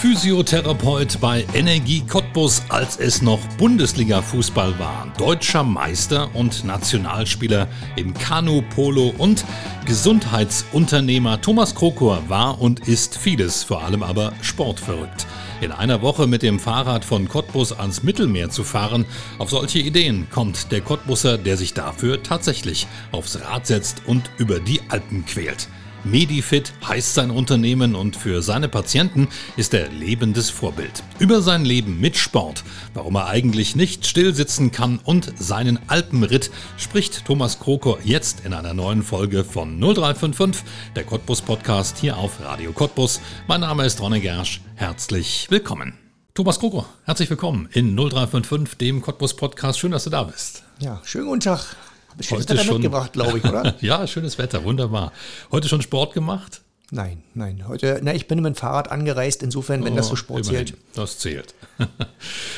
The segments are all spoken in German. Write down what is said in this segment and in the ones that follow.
Physiotherapeut bei Energie Cottbus, als es noch Bundesliga-Fußball war. Deutscher Meister und Nationalspieler im Kanu, Polo und Gesundheitsunternehmer Thomas Krokor war und ist vieles, vor allem aber sportverrückt. In einer Woche mit dem Fahrrad von Cottbus ans Mittelmeer zu fahren, auf solche Ideen kommt der Cottbusser, der sich dafür tatsächlich aufs Rad setzt und über die Alpen quält. Medifit heißt sein Unternehmen und für seine Patienten ist er lebendes Vorbild. Über sein Leben mit Sport, warum er eigentlich nicht stillsitzen kann und seinen Alpenritt spricht Thomas Krokor jetzt in einer neuen Folge von 0355, der Cottbus Podcast hier auf Radio Cottbus. Mein Name ist Ronne Gersch. Herzlich willkommen. Thomas Krokor, herzlich willkommen in 0355, dem Cottbus Podcast. Schön, dass du da bist. Ja, schönen guten Tag. Schönes Heute Wetter schon, mitgebracht, glaube ich, oder? ja, schönes Wetter, wunderbar. Heute schon Sport gemacht? Nein, nein. Heute, na, ich bin mit dem Fahrrad angereist, insofern, wenn oh, das so Sport immerhin. zählt. Das zählt.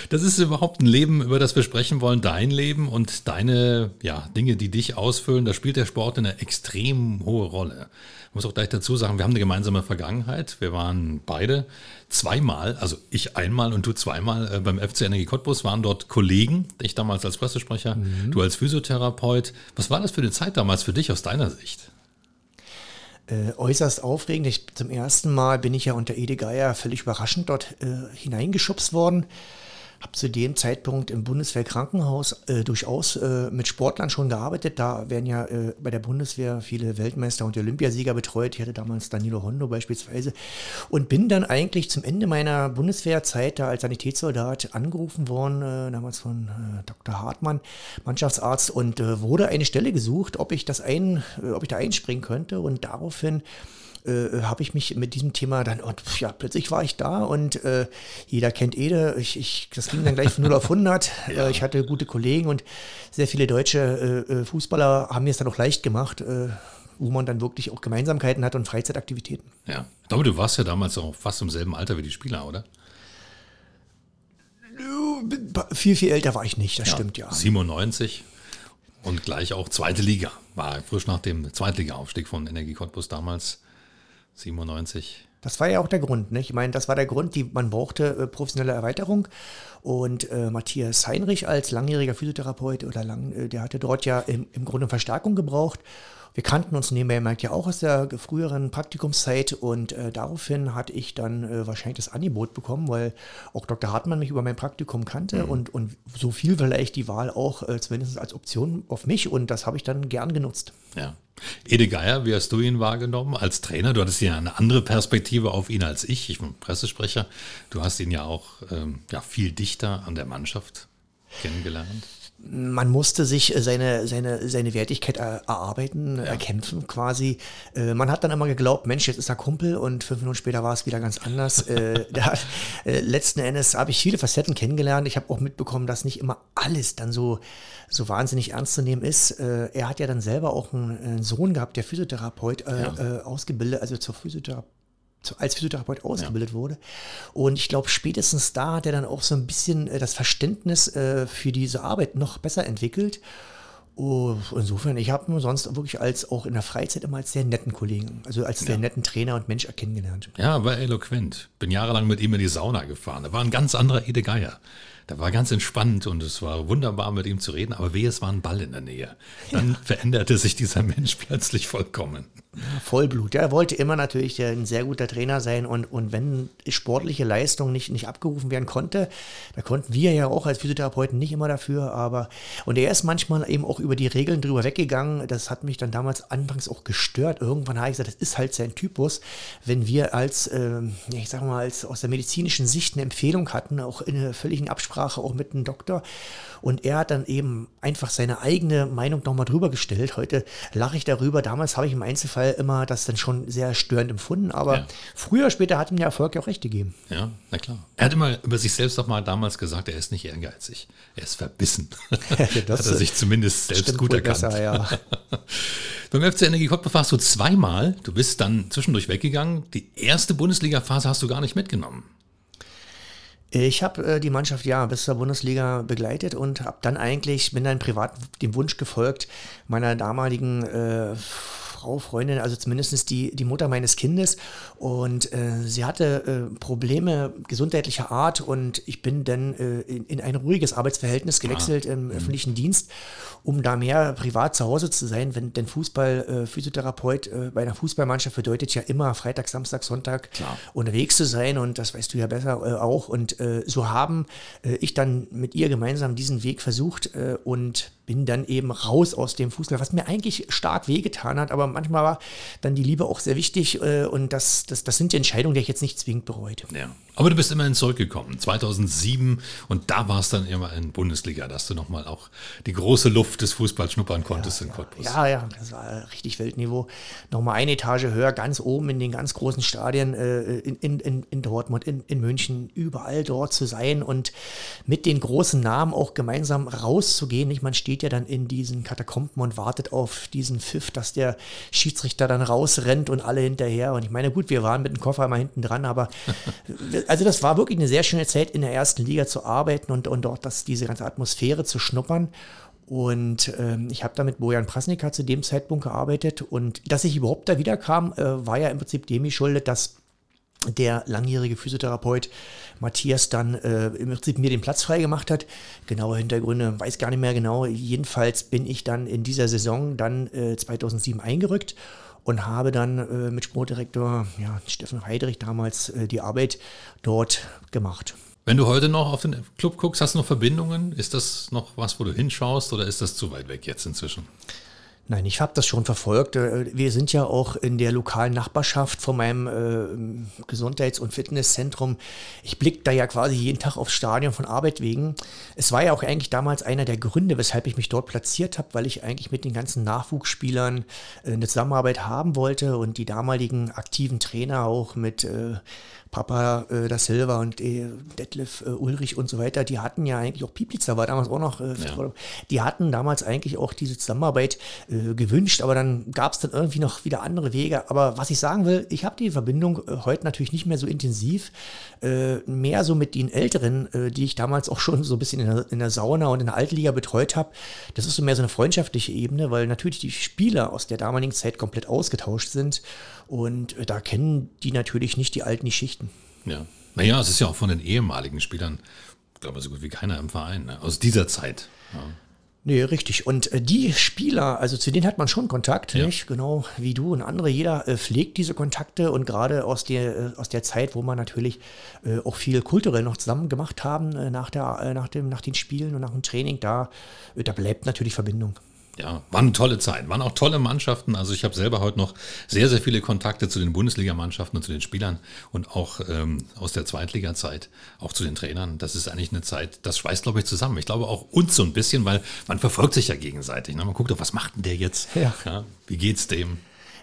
Das ist überhaupt ein Leben, über das wir sprechen wollen, dein Leben und deine ja, Dinge, die dich ausfüllen. Da spielt der Sport eine extrem hohe Rolle. Ich muss auch gleich dazu sagen, wir haben eine gemeinsame Vergangenheit. Wir waren beide zweimal, also ich einmal und du zweimal äh, beim FC Energie Cottbus, waren dort Kollegen. Ich damals als Pressesprecher, mhm. du als Physiotherapeut. Was war das für eine Zeit damals für dich aus deiner Sicht? Äh, äußerst aufregend. Ich, zum ersten Mal bin ich ja unter Ede Geier völlig überraschend dort äh, hineingeschubst worden habe zu dem Zeitpunkt im Bundeswehrkrankenhaus äh, durchaus äh, mit Sportlern schon gearbeitet. Da werden ja äh, bei der Bundeswehr viele Weltmeister und Olympiasieger betreut. Ich hatte damals Danilo Hondo beispielsweise und bin dann eigentlich zum Ende meiner Bundeswehrzeit da als Sanitätssoldat angerufen worden, äh, damals von äh, Dr. Hartmann, Mannschaftsarzt, und äh, wurde eine Stelle gesucht, ob ich das ein, ob ich da einspringen könnte. Und daraufhin äh, habe ich mich mit diesem Thema dann, und ja, plötzlich war ich da und äh, jeder kennt Ede. Ich, ich, das ging dann gleich von 0 auf 100. ja. äh, ich hatte gute Kollegen und sehr viele deutsche äh, äh, Fußballer haben mir es dann auch leicht gemacht äh, wo man dann wirklich auch Gemeinsamkeiten hat und Freizeitaktivitäten. Ja, ich glaube, du warst ja damals auch fast im selben Alter wie die Spieler, oder? Viel, viel älter war ich nicht, das ja, stimmt ja. 97 und gleich auch zweite Liga. War frisch nach dem Zweitliga-Aufstieg von Energie Cottbus damals 97. Das war ja auch der Grund. Ne? Ich meine, das war der Grund, die, man brauchte äh, professionelle Erweiterung. Und äh, Matthias Heinrich als langjähriger Physiotherapeut oder lang, äh, der hatte dort ja im, im Grunde Verstärkung gebraucht. Wir kannten uns nebenbei merkt ja auch aus der früheren Praktikumszeit und äh, daraufhin hatte ich dann äh, wahrscheinlich das Angebot bekommen, weil auch Dr. Hartmann mich über mein Praktikum kannte mhm. und, und so viel vielleicht die Wahl auch äh, zumindest als Option auf mich und das habe ich dann gern genutzt. Ja. Ede Geier, wie hast du ihn wahrgenommen als Trainer? Du hattest ja eine andere Perspektive auf ihn als ich. Ich bin Pressesprecher. Du hast ihn ja auch ähm, ja, viel dichter an der Mannschaft kennengelernt man musste sich äh, seine, seine, seine Wertigkeit erarbeiten, ja. erkämpfen quasi. Äh, man hat dann immer geglaubt, Mensch, jetzt ist er Kumpel und fünf Minuten später war es wieder ganz anders. äh, da, äh, letzten Endes habe ich viele Facetten kennengelernt. Ich habe auch mitbekommen, dass nicht immer alles dann so, so wahnsinnig ernst zu nehmen ist. Äh, er hat ja dann selber auch einen, einen Sohn gehabt, der Physiotherapeut äh, ja. ausgebildet, also zur Physiotherapie als Physiotherapeut ausgebildet ja. wurde. Und ich glaube, spätestens da hat er dann auch so ein bisschen äh, das Verständnis äh, für diese Arbeit noch besser entwickelt. Oh, insofern, ich habe ihn sonst wirklich als auch in der Freizeit immer als sehr netten Kollegen, also als sehr netten Trainer und Mensch kennengelernt. Ja, war eloquent. Bin jahrelang mit ihm in die Sauna gefahren. Da war ein ganz anderer Ede Geier. Da war ganz entspannt und es war wunderbar mit ihm zu reden, aber wehe, es war ein Ball in der Nähe. Dann ja. veränderte sich dieser Mensch plötzlich vollkommen. Vollblut. Er wollte immer natürlich ein sehr guter Trainer sein und, und wenn sportliche Leistung nicht, nicht abgerufen werden konnte, da konnten wir ja auch als Physiotherapeuten nicht immer dafür, aber und er ist manchmal eben auch über die Regeln drüber weggegangen. Das hat mich dann damals anfangs auch gestört. Irgendwann habe ich gesagt, das ist halt sein Typus. Wenn wir als, äh, ich sag mal, als aus der medizinischen Sicht eine Empfehlung hatten, auch in einer völligen Absprache auch mit dem Doktor. Und er hat dann eben einfach seine eigene Meinung nochmal drüber gestellt. Heute lache ich darüber. Damals habe ich im Einzelfall immer das dann schon sehr störend empfunden. Aber ja. früher, später hat ihm der Erfolg ja auch recht gegeben. Ja, na klar. Er hat immer über sich selbst auch mal damals gesagt, er ist nicht ehrgeizig. Er ist verbissen. das hat er sich zumindest selbst gut erkannt. Besser, ja. Beim FC Energie Cottbus warst du zweimal. Du bist dann zwischendurch weggegangen. Die erste Bundesliga-Phase hast du gar nicht mitgenommen. Ich habe äh, die Mannschaft ja bis zur Bundesliga begleitet und habe dann eigentlich, bin dann privat dem Wunsch gefolgt, meiner damaligen äh, Frau, Freundin, also zumindest die, die Mutter meines Kindes. Und äh, sie hatte äh, Probleme gesundheitlicher Art und ich bin dann äh, in, in, ein ruhiges Arbeitsverhältnis gewechselt ah. im mhm. öffentlichen Dienst, um da mehr privat zu Hause zu sein. Wenn denn Fußball, äh, Physiotherapeut äh, bei einer Fußballmannschaft bedeutet ja immer Freitag, Samstag, Sonntag Klar. unterwegs zu sein und das weißt du ja besser äh, auch. Und so haben ich dann mit ihr gemeinsam diesen Weg versucht und bin dann eben raus aus dem Fußball, was mir eigentlich stark wehgetan hat, aber manchmal war dann die Liebe auch sehr wichtig äh, und das, das, das sind die Entscheidungen, die ich jetzt nicht zwingend bereut. Ja. Aber du bist immerhin zurückgekommen, 2007 und da war es dann immer in Bundesliga, dass du nochmal auch die große Luft des Fußballs schnuppern konntest ja, in Cottbus. Ja, ja, das war richtig Weltniveau. Nochmal eine Etage höher, ganz oben in den ganz großen Stadien äh, in, in, in Dortmund, in, in München, überall dort zu sein und mit den großen Namen auch gemeinsam rauszugehen. Nicht? Man steht ja dann in diesen Katakomben und wartet auf diesen Pfiff, dass der Schiedsrichter dann rausrennt und alle hinterher. Und ich meine, gut, wir waren mit dem Koffer immer hinten dran, aber also das war wirklich eine sehr schöne Zeit, in der ersten Liga zu arbeiten und, und dort diese ganze Atmosphäre zu schnuppern. Und ähm, ich habe da mit Bojan Prasnika zu dem Zeitpunkt gearbeitet. Und dass ich überhaupt da wiederkam, äh, war ja im Prinzip dem geschuldet, dass der langjährige Physiotherapeut Matthias dann äh, im Prinzip mir den Platz freigemacht hat. Genaue Hintergründe weiß gar nicht mehr genau. Jedenfalls bin ich dann in dieser Saison dann äh, 2007 eingerückt und habe dann äh, mit Sportdirektor ja, Steffen Heidrich damals äh, die Arbeit dort gemacht. Wenn du heute noch auf den Club guckst, hast du noch Verbindungen? Ist das noch was, wo du hinschaust oder ist das zu weit weg jetzt inzwischen? Nein, ich habe das schon verfolgt. Äh, wir sind ja auch in der lokalen Nachbarschaft von meinem äh, Gesundheits- und Fitnesszentrum. Ich blicke da ja quasi jeden Tag aufs Stadion von Arbeit wegen. Es war ja auch eigentlich damals einer der Gründe, weshalb ich mich dort platziert habe, weil ich eigentlich mit den ganzen Nachwuchsspielern äh, eine Zusammenarbeit haben wollte und die damaligen aktiven Trainer auch mit äh, Papa äh, da Silva und äh, Detlef äh, Ulrich und so weiter, die hatten ja eigentlich auch Piplitzer war damals auch noch, äh, ja. die hatten damals eigentlich auch diese Zusammenarbeit äh, gewünscht, aber dann gab es dann irgendwie noch wieder andere Wege. Aber was ich sagen will, ich habe die Verbindung äh, heute natürlich nicht mehr so intensiv, mehr so mit den Älteren, die ich damals auch schon so ein bisschen in der, in der Sauna und in der Altliga betreut habe. Das ist so mehr so eine freundschaftliche Ebene, weil natürlich die Spieler aus der damaligen Zeit komplett ausgetauscht sind und da kennen die natürlich nicht die alten Geschichten. Ja. Naja, es ist ja auch von den ehemaligen Spielern, ich glaube, so gut wie keiner im Verein, ne? aus dieser Zeit. Ja. Nee, richtig. Und äh, die Spieler, also zu denen hat man schon Kontakt, ja. nicht? Genau wie du und andere. Jeder äh, pflegt diese Kontakte und gerade aus der, äh, aus der Zeit, wo man natürlich äh, auch viel kulturell noch zusammen gemacht haben äh, nach, der, äh, nach, dem, nach den Spielen und nach dem Training, da, da bleibt natürlich Verbindung ja, war eine tolle Zeit, waren auch tolle Mannschaften. Also ich habe selber heute noch sehr, sehr viele Kontakte zu den Bundesligamannschaften und zu den Spielern und auch ähm, aus der Zweitliga-Zeit, auch zu den Trainern. Das ist eigentlich eine Zeit, das schweißt, glaube ich, zusammen. Ich glaube auch uns so ein bisschen, weil man verfolgt sich ja gegenseitig. Ne? Man guckt doch, was macht denn der jetzt? Ja. ja wie geht's dem?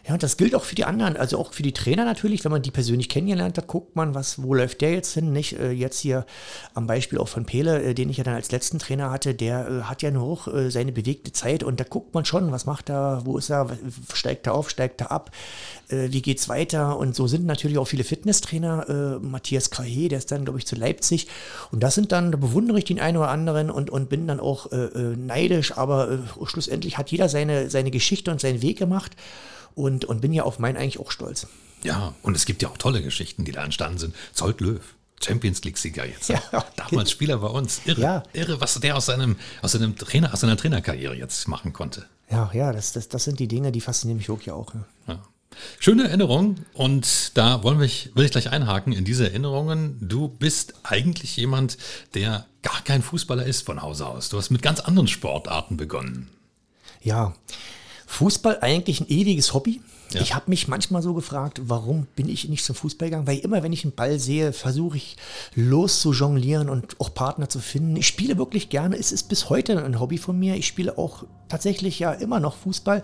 Ja, und das gilt auch für die anderen, also auch für die Trainer natürlich, wenn man die persönlich kennengelernt hat, guckt man, was, wo läuft der jetzt hin, nicht? Äh, jetzt hier am Beispiel auch von Pele, äh, den ich ja dann als letzten Trainer hatte, der äh, hat ja nur auch äh, seine bewegte Zeit. Und da guckt man schon, was macht er, wo ist er, steigt er auf, steigt er ab, äh, wie geht's weiter? Und so sind natürlich auch viele Fitnesstrainer, äh, Matthias Krahe, der ist dann, glaube ich, zu Leipzig. Und das sind dann, da bewundere ich den einen oder anderen und, und bin dann auch neidisch, aber schlussendlich hat jeder seine, seine Geschichte und seinen Weg gemacht und, und bin ja auf meinen eigentlich auch stolz. Ja, und es gibt ja auch tolle Geschichten, die da entstanden sind. Zolt Löw. Champions League-Sieger jetzt. Ja, Damals Spieler bei uns. Irre, ja. irre, was der aus seinem, aus seinem Trainer, aus seiner Trainerkarriere jetzt machen konnte. Ja, ja, das, das, das sind die Dinge, die faszinieren mich wirklich auch. Ja. Schöne Erinnerung und da wollen wir, will ich gleich einhaken in diese Erinnerungen. Du bist eigentlich jemand, der gar kein Fußballer ist von Hause aus. Du hast mit ganz anderen Sportarten begonnen. Ja, Fußball eigentlich ein ewiges Hobby. Ja. Ich habe mich manchmal so gefragt, warum bin ich nicht zum Fußball gegangen? Weil immer, wenn ich einen Ball sehe, versuche ich los zu jonglieren und auch Partner zu finden. Ich spiele wirklich gerne. Es ist bis heute ein Hobby von mir. Ich spiele auch tatsächlich ja immer noch Fußball.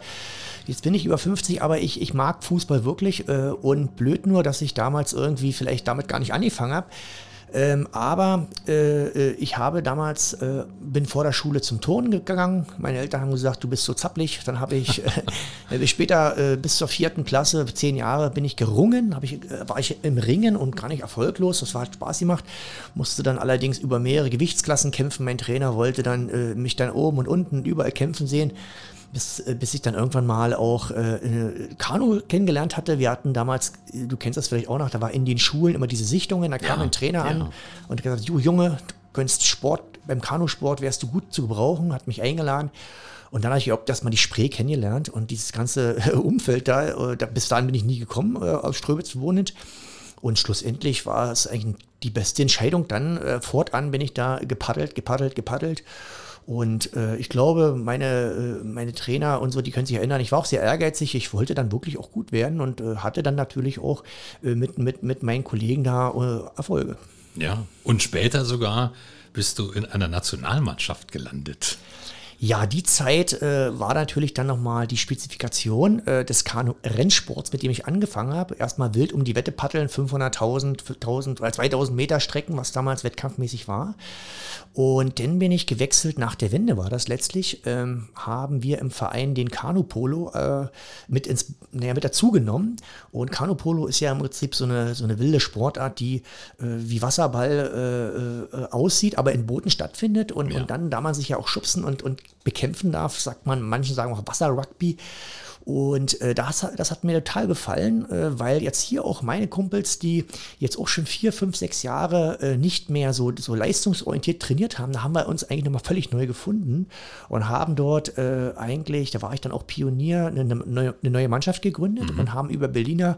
Jetzt bin ich über 50, aber ich, ich mag Fußball wirklich. Äh, und blöd nur, dass ich damals irgendwie vielleicht damit gar nicht angefangen habe. Ähm, aber äh, äh, ich habe damals, äh, bin vor der Schule zum Turnen gegangen. Meine Eltern haben gesagt, du bist so zappelig. Dann habe ich äh, später äh, bis zur vierten Klasse, zehn Jahre, bin ich gerungen. Ich, äh, war ich im Ringen und gar nicht erfolglos. Das war, hat Spaß gemacht. Musste dann allerdings über mehrere Gewichtsklassen kämpfen. Mein Trainer wollte dann mich dann oben und unten überall kämpfen sehen bis, äh, bis ich dann irgendwann mal auch äh, Kanu kennengelernt hatte. Wir hatten damals, du kennst das vielleicht auch noch, da war in den Schulen immer diese Sichtungen, da kam Ja, ein Trainer ja. an und hat gesagt, du Junge, du könntest Sport, beim Kanusport wärst du gut zu gebrauchen, hat mich eingeladen. Und dann habe ich überhaupt erstmal die Spree kennengelernt und dieses ganze Umfeld da, äh, da, bis dahin bin ich nie gekommen, äh, aus Ströbitz wohnend. Und schlussendlich war es eigentlich die beste Entscheidung. Dann äh, fortan bin ich da gepaddelt, gepaddelt, gepaddelt. Und äh, ich glaube, meine, äh, meine Trainer und so, die können sich erinnern, ich war auch sehr ehrgeizig. Ich wollte dann wirklich auch gut werden und äh, hatte dann natürlich auch äh, mit, mit, mit meinen Kollegen da äh, Erfolge. Ja. Und später sogar bist du in einer Nationalmannschaft gelandet. Ja, die Zeit äh, war natürlich dann nochmal die Spezifikation äh, des Kanu-Rennsports, mit dem ich angefangen habe. Erstmal wild um die Wette paddeln, 500.000, 1000 oder 2000 Meter Strecken, was damals wettkampfmäßig war. Und dann bin ich gewechselt, nach der Wende war das letztlich, ähm, haben wir im Verein den Kanu-Polo äh, mit, ins, naja, mit dazugenommen. Und Kanu-Polo ist ja im Prinzip so eine, so eine wilde Sportart, die äh, wie Wasserball äh, äh, aussieht, aber in Booten stattfindet. Und, Ja. und dann, da man sich ja auch schubsen und, und bekämpfen darf, sagt man, manche sagen auch Wasser-Rugby. Und äh, das, hat- das hat mir total gefallen, äh, weil jetzt hier auch meine Kumpels, die jetzt auch schon vier, fünf, sechs Jahre äh, nicht mehr so, so leistungsorientiert trainiert haben, da haben wir uns eigentlich nochmal völlig neu gefunden und haben dort äh, eigentlich, da war ich dann auch Pionier, eine, eine, neue, eine neue Mannschaft gegründet und haben über Berliner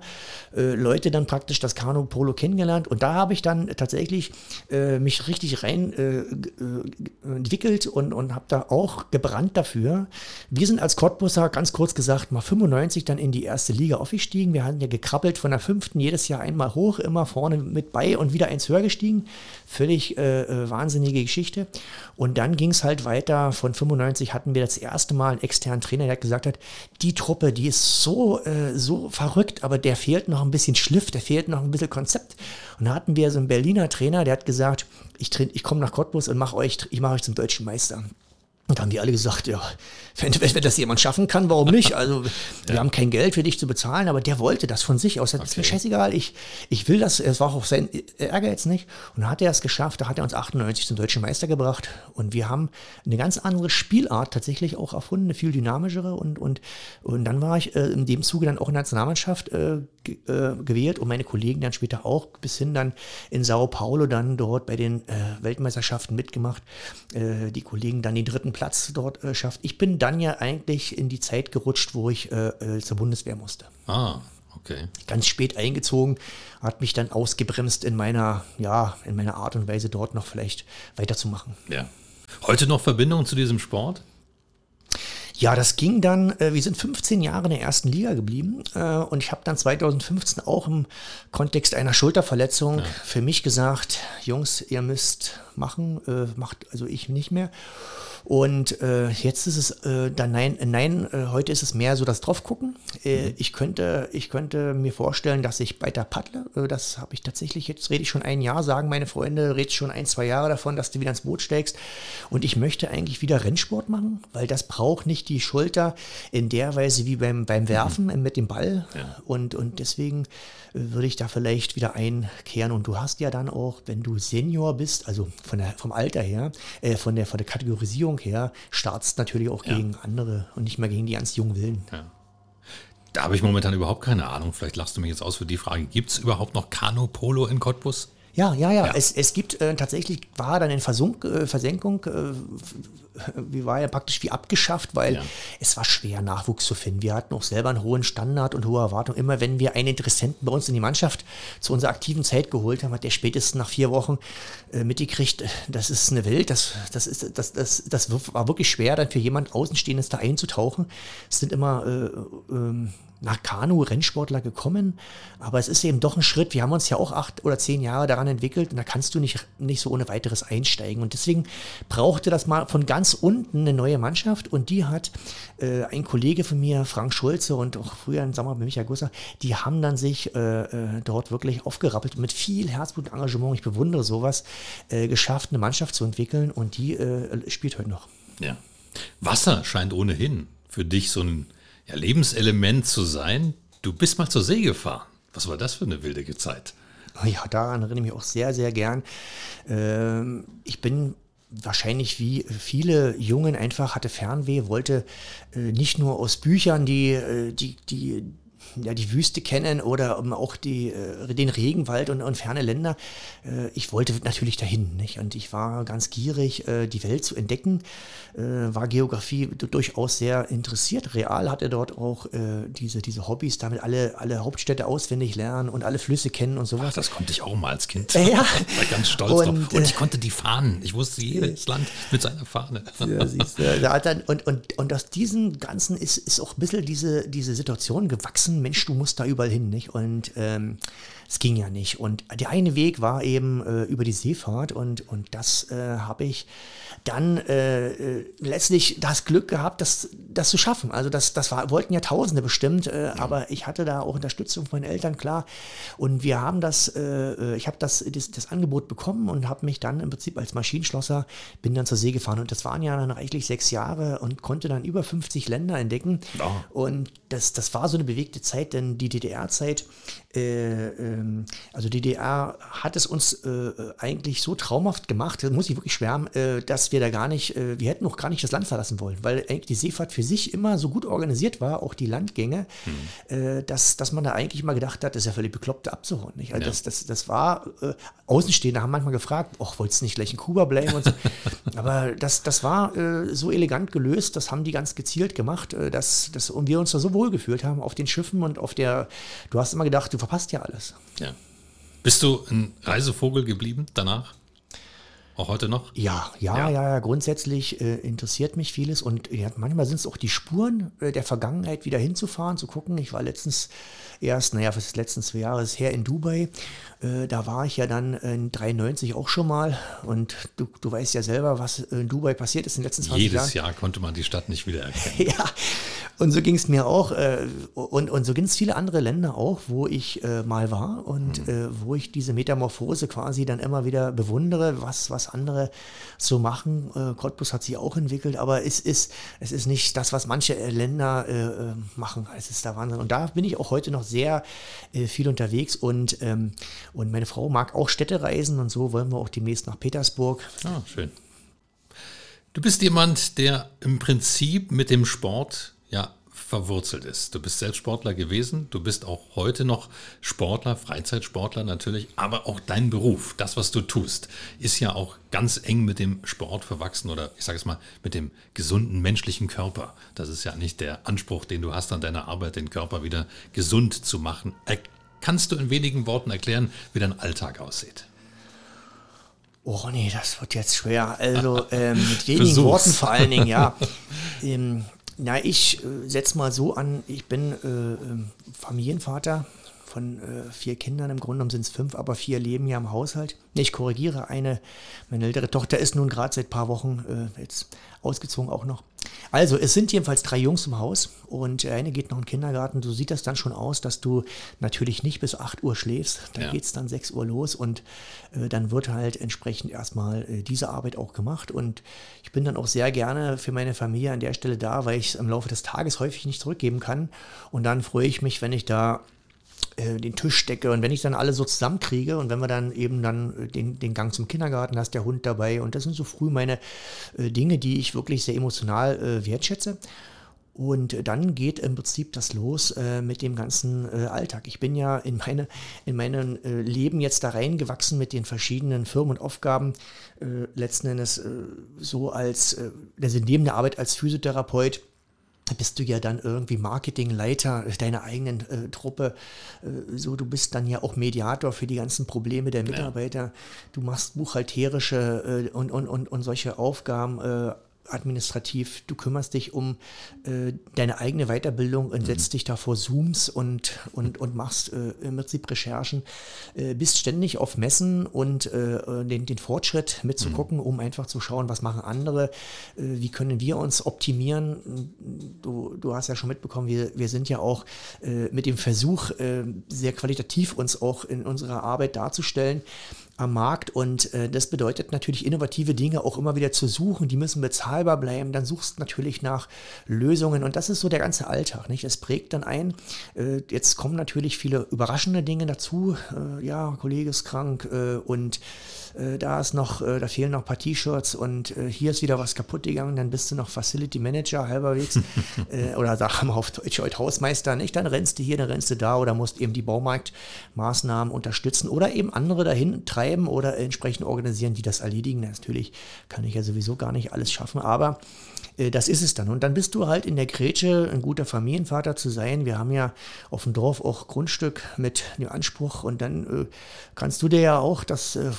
äh, Leute dann praktisch das Kanu-Polo kennengelernt. Und da habe ich dann tatsächlich äh, mich richtig rein äh, äh, entwickelt und, und habe da auch gebrannt dafür. Wir sind als Cottbusser, ganz kurz gesagt, mal 95 dann in die erste Liga aufgestiegen. Wir hatten ja gekrabbelt von der fünften jedes Jahr einmal hoch, immer vorne mit bei und wieder eins höher gestiegen. Völlig äh, äh, wahnsinnige Geschichte. Und dann ging es halt weiter. Von 95 hatten wir das erste Mal einen externen Trainer, der gesagt hat, die Truppe, die ist so, äh, so verrückt, aber der fehlt noch ein bisschen Schliff, der fehlt noch ein bisschen Konzept. Und da hatten wir so einen Berliner Trainer, der hat gesagt, ich, ich komme nach Cottbus und mache euch, ich mache euch zum deutschen Meister. Und da haben die alle gesagt, ja, wenn, wenn, wenn das jemand schaffen kann, warum nicht? Also wir haben kein Geld für dich zu bezahlen, aber der wollte das von sich aus. Das ist mir Okay. scheißegal, ich, ich will das, es war auch sein Ehrgeiz nicht. Und dann hat er es geschafft, da hat er uns 98 zum deutschen Meister gebracht. Und wir haben eine ganz andere Spielart tatsächlich auch erfunden, eine viel dynamischere. Und, und, und dann war ich äh, in dem Zuge dann auch in der Nationalmannschaft äh, äh, gewählt und meine Kollegen dann später auch bis hin dann in Sao Paulo dann dort bei den äh, Weltmeisterschaften mitgemacht. Äh, die Kollegen dann den dritten Platz dort äh, schafft. Ich bin dann ja eigentlich in die Zeit gerutscht, wo ich äh, äh, zur Bundeswehr musste. Ah, okay. Ganz spät eingezogen, hat mich dann ausgebremst in meiner, ja, in meiner Art und Weise dort noch vielleicht weiterzumachen. Ja. Heute noch Verbindung zu diesem Sport? Ja, das ging dann, äh, wir sind 15 Jahre in der ersten Liga geblieben äh, und ich habe dann 2015 auch im Kontext einer Schulterverletzung für mich gesagt, Jungs, ihr müsst machen, äh, macht also ich nicht mehr. Und äh, jetzt ist es äh, dann nein, äh, nein, äh, heute ist es mehr so das draufgucken. Äh, Ich könnte, ich könnte mir vorstellen, dass ich weiter paddle. Das habe ich tatsächlich jetzt rede ich schon ein Jahr, sagen meine Freunde, redest schon ein, zwei Jahre davon, dass du wieder ins Boot steigst. Und ich möchte eigentlich wieder Rennsport machen, weil das braucht nicht die Schulter in der Weise wie beim, beim Werfen äh, mit dem Ball. Und, und deswegen würde ich da vielleicht wieder einkehren. Und du hast ja dann auch, wenn du Senior bist, also von der, vom Alter her, äh, von, der, von der Kategorisierung her, startst natürlich auch gegen andere und nicht mehr gegen die ganz jungen Willen. Da habe ich momentan überhaupt keine Ahnung. Vielleicht lachst du mich jetzt aus für die Frage. Gibt es überhaupt noch Kanu-Polo in Cottbus? Ja, ja, ja. ja. Es, es gibt äh, tatsächlich, war dann in Versunk, äh, Versenkung, äh, wir war ja praktisch wie abgeschafft, weil ja. es war schwer, Nachwuchs zu finden. Wir hatten auch selber einen hohen Standard und hohe Erwartungen. Immer wenn wir einen Interessenten bei uns in die Mannschaft zu unserer aktiven Zeit geholt haben, hat der spätestens nach vier Wochen äh, mitgekriegt, das ist eine Welt, das, das, ist, das, das, das war wirklich schwer, dann für jemand Außenstehendes da einzutauchen. Es sind immer nach Kanu-Rennsportler gekommen, aber es ist eben doch ein Schritt. Wir haben uns ja auch acht oder zehn Jahre daran entwickelt und da kannst du nicht, nicht so ohne weiteres einsteigen. Und deswegen brauchte das mal von ganz unten eine neue Mannschaft und die hat äh, ein Kollege von mir, Frank Schulze und auch früher in Sommer bei Michael Gusser, die haben dann sich äh, äh, dort wirklich aufgerappelt und mit viel Herzblut und Engagement, ich bewundere sowas, äh, geschafft, eine Mannschaft zu entwickeln und die äh, spielt heute noch. Ja. Wasser scheint ohnehin für dich so ein ja, Lebenselement zu sein. Du bist mal zur See gefahren. Was war das für eine wilde Zeit? Ja, daran erinnere ich mich auch sehr, sehr gern. Ähm, ich bin wahrscheinlich wie viele Jungen einfach hatte Fernweh, wollte äh, nicht nur aus Büchern die, äh, die, die, ja, die Wüste kennen oder auch die, äh, den Regenwald und, und ferne Länder. Äh, ich wollte natürlich dahin. Nicht? Und ich war ganz gierig, äh, die Welt zu entdecken, war Geografie durchaus sehr interessiert. Real hatte dort auch diese, diese Hobbys, damit alle, alle Hauptstädte auswendig lernen und alle Flüsse kennen und sowas. Ach, das konnte ich auch mal als Kind. Ja. war ganz stolz und, drauf. Und ich konnte die Fahnen. Ich wusste jedes Land mit seiner Fahne. Ja, siehst du. Und, und, und aus diesem Ganzen ist, ist auch ein bisschen diese, diese Situation gewachsen Mensch, du musst da überall hin, nicht? Und ähm, es ging ja nicht. Und der eine Weg war eben äh, über die Seefahrt und, und das äh, habe ich dann äh, äh, letztlich das Glück gehabt, das, das zu schaffen. Also das, das war, wollten ja Tausende bestimmt, äh, ja. aber ich hatte da auch Unterstützung von meinen Eltern, klar. Und wir haben das, äh, ich habe das, das, das, Angebot bekommen und habe mich dann im Prinzip als Maschinenschlosser, bin dann zur See gefahren und das waren ja dann reichlich sechs Jahre und konnte dann über 50 Länder entdecken. Ja. Und das, das war so eine bewegte Zeit, denn die DDR-Zeit, also die DDR hat es uns äh, eigentlich so traumhaft gemacht, das muss ich wirklich schwärmen, äh, dass wir da gar nicht, äh, wir hätten noch gar nicht das Land verlassen wollen, weil eigentlich die Seefahrt für sich immer so gut organisiert war, auch die Landgänge, mhm. dass, dass man da eigentlich immer gedacht hat, das ist ja völlig bekloppt abzuhauen. Nicht? Also ja. das, das, das war, Außenstehende haben manchmal gefragt, ach, wolltest du nicht gleich in Kuba bleiben und so. Aber das, das war so elegant gelöst, das haben die ganz gezielt gemacht, dass, dass und wir uns da so wohl gefühlt haben auf den Schiffen und auf der, du hast immer gedacht, du verpasst ja alles. Ja. Bist du ein Reisevogel geblieben danach? Auch heute noch? Ja, ja, ja, ja, ja. grundsätzlich äh, interessiert mich vieles und ja, manchmal sind es auch die Spuren äh, der Vergangenheit wieder hinzufahren, zu gucken. Ich war letztens erst, naja, für das letzten zwei Jahre her in Dubai. Äh, da war ich ja dann in 93 auch schon mal und du, du weißt ja selber, was in Dubai passiert ist in den letzten 20 Jedes Jahren. Jedes Jahr konnte man die Stadt nicht wiedererkennen. ja, und so ging es mir auch äh, und, und so ging es viele andere Länder auch, wo ich äh, mal war und mhm. wo ich diese Metamorphose quasi dann immer wieder bewundere, was, was andere so machen. Äh, Cottbus hat sich auch entwickelt, aber es ist, es ist nicht das, was manche äh, Länder äh, äh, machen. Es ist der Wahnsinn. Und da bin ich auch heute noch sehr äh, viel unterwegs und, ähm, und meine Frau mag auch Städtereisen und so wollen wir auch demnächst nach Petersburg. Ah, schön. Du bist jemand, der im Prinzip mit dem Sport ja verwurzelt ist. Du bist selbst Sportler gewesen, du bist auch heute noch Sportler, Freizeitsportler natürlich, aber auch dein Beruf, das, was du tust, ist ja auch ganz eng mit dem Sport verwachsen oder ich sage es mal mit dem gesunden menschlichen Körper. Das ist ja nicht der Anspruch, den du hast an deiner Arbeit, den Körper wieder gesund zu machen. Kannst du in wenigen Worten erklären, wie dein Alltag aussieht? Oh nee, das wird jetzt schwer. Also ähm, mit wenigen Versuch's. Worten vor allen Dingen, ja. ähm, na, ich äh, setze mal so an, ich bin äh, ähm, Familienvater von äh, vier Kindern, im Grunde genommen sind es fünf, aber vier leben ja im Haushalt. Ich korrigiere eine, meine ältere Tochter ist nun gerade seit ein paar Wochen äh, jetzt ausgezogen auch noch. Also, es sind jedenfalls drei Jungs im Haus und eine geht noch in den Kindergarten. So sieht das dann schon aus, dass du natürlich nicht bis 8 Uhr schläfst. Dann ja. geht es dann 6 Uhr los und äh, dann wird halt entsprechend erstmal äh, diese Arbeit auch gemacht. Und ich bin dann auch sehr gerne für meine Familie an der Stelle da, weil ich es im Laufe des Tages häufig nicht zurückgeben kann. Und dann freue ich mich, wenn ich da den Tisch decke und wenn ich dann alle so zusammenkriege und wenn wir dann eben dann äh, den, den Gang zum Kindergarten hast, der Hund dabei und das sind so früh meine äh, Dinge, die ich wirklich sehr emotional äh, wertschätze. Und dann geht im Prinzip das los äh, mit dem ganzen äh, Alltag. Ich bin ja in meine in meinem äh, Leben jetzt da reingewachsen mit den verschiedenen Firmen und Aufgaben. Äh, letzten Endes äh, so als äh, also neben der Arbeit als Physiotherapeut bist du ja dann irgendwie Marketingleiter deiner eigenen äh, Truppe. Äh, so, du bist dann ja auch Mediator für die ganzen Probleme der Mitarbeiter. Ja. Du machst buchhalterische äh, und, und, und, und solche Aufgaben administrativ, du kümmerst dich um äh, deine eigene Weiterbildung und mhm. setzt dich da vor Zooms und, und, und machst äh, im Prinzip Recherchen, äh, bist ständig auf Messen und äh, den, den Fortschritt mitzugucken, mhm. um einfach zu schauen, was machen andere, äh, wie können wir uns optimieren. Du, du hast ja schon mitbekommen, wir, wir sind ja auch äh, mit dem Versuch, sehr qualitativ uns auch in unserer Arbeit darzustellen am Markt und äh, das bedeutet natürlich innovative Dinge auch immer wieder zu suchen, die müssen bezahlbar bleiben, dann suchst natürlich nach Lösungen und das ist so der ganze Alltag, nicht? Es prägt dann ein, äh, jetzt kommen natürlich viele überraschende Dinge dazu, äh, ja, Kollege ist krank äh, und äh, da ist noch, äh, da fehlen noch ein paar T-Shirts und äh, hier ist wieder was kaputt gegangen, dann bist du noch Facility Manager halberwegs äh, oder sagen wir auf Deutsch heute Hausmeister, nicht? Dann rennst du hier, dann rennst du da oder musst eben die Baumarktmaßnahmen unterstützen oder eben andere dahin treiben oder entsprechend organisieren, die das erledigen. Natürlich kann ich ja sowieso gar nicht alles schaffen, aber äh, das ist es dann. Und dann bist du halt in der Grätsche, ein guter Familienvater zu sein. Wir haben ja auf dem Dorf auch Grundstück mit dem Anspruch und dann kannst du dir ja auch das äh,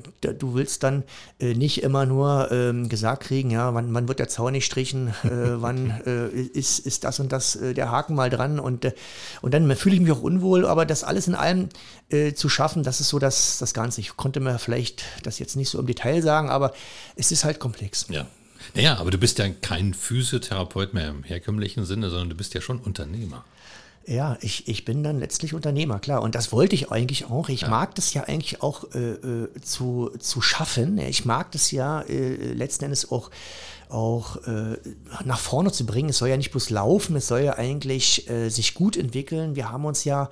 vorstellen, du willst dann äh, nicht immer nur ähm, gesagt kriegen, ja, wann, wann wird der Zaun nicht strichen, äh, wann äh, ist, ist das und das der Haken mal dran und, und dann fühle ich mich auch unwohl, aber das alles in allem zu schaffen, das ist so das, das Ganze. Ich konnte mir vielleicht das jetzt nicht so im Detail sagen, aber es ist halt komplex. Ja. Naja, aber du bist ja kein Physiotherapeut mehr im herkömmlichen Sinne, sondern du bist ja schon Unternehmer. Ja, ich, ich bin dann letztlich Unternehmer, klar. Und das wollte ich eigentlich auch. Ich ja. mag das ja eigentlich auch äh, äh zu, zu schaffen. Ich mag das ja äh, letzten Endes auch auch äh, nach vorne zu bringen. Es soll ja nicht bloß laufen, es soll ja eigentlich äh, sich gut entwickeln. Wir haben uns ja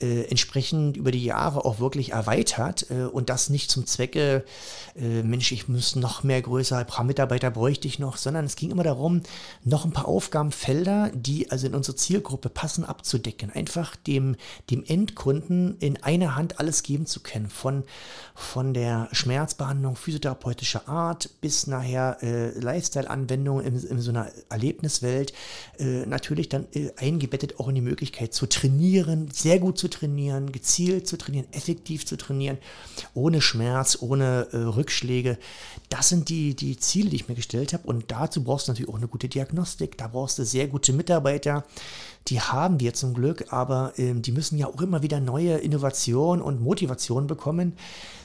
äh, entsprechend über die Jahre auch wirklich erweitert äh, und das nicht zum Zwecke, äh, Mensch, ich muss noch mehr größer, ein paar Mitarbeiter bräuchte ich noch, sondern es ging immer darum, noch ein paar Aufgabenfelder, die also in unsere Zielgruppe passen, abzudecken. Einfach dem, dem Endkunden in einer Hand alles geben zu können, von, von der Schmerzbehandlung physiotherapeutischer Art bis nachher äh, Lifestyle-Anwendungen in, in, so einer Erlebniswelt, äh, natürlich dann äh, eingebettet auch in die Möglichkeit zu trainieren, sehr gut zu trainieren, gezielt zu trainieren, effektiv zu trainieren, ohne Schmerz, ohne äh, Rückschläge. Das sind die, die Ziele, die ich mir gestellt habe. Und dazu brauchst du natürlich auch eine gute Diagnostik. Da brauchst du sehr gute Mitarbeiter. Die haben wir zum Glück, aber ähm, die müssen ja auch immer wieder neue Innovationen und Motivationen bekommen.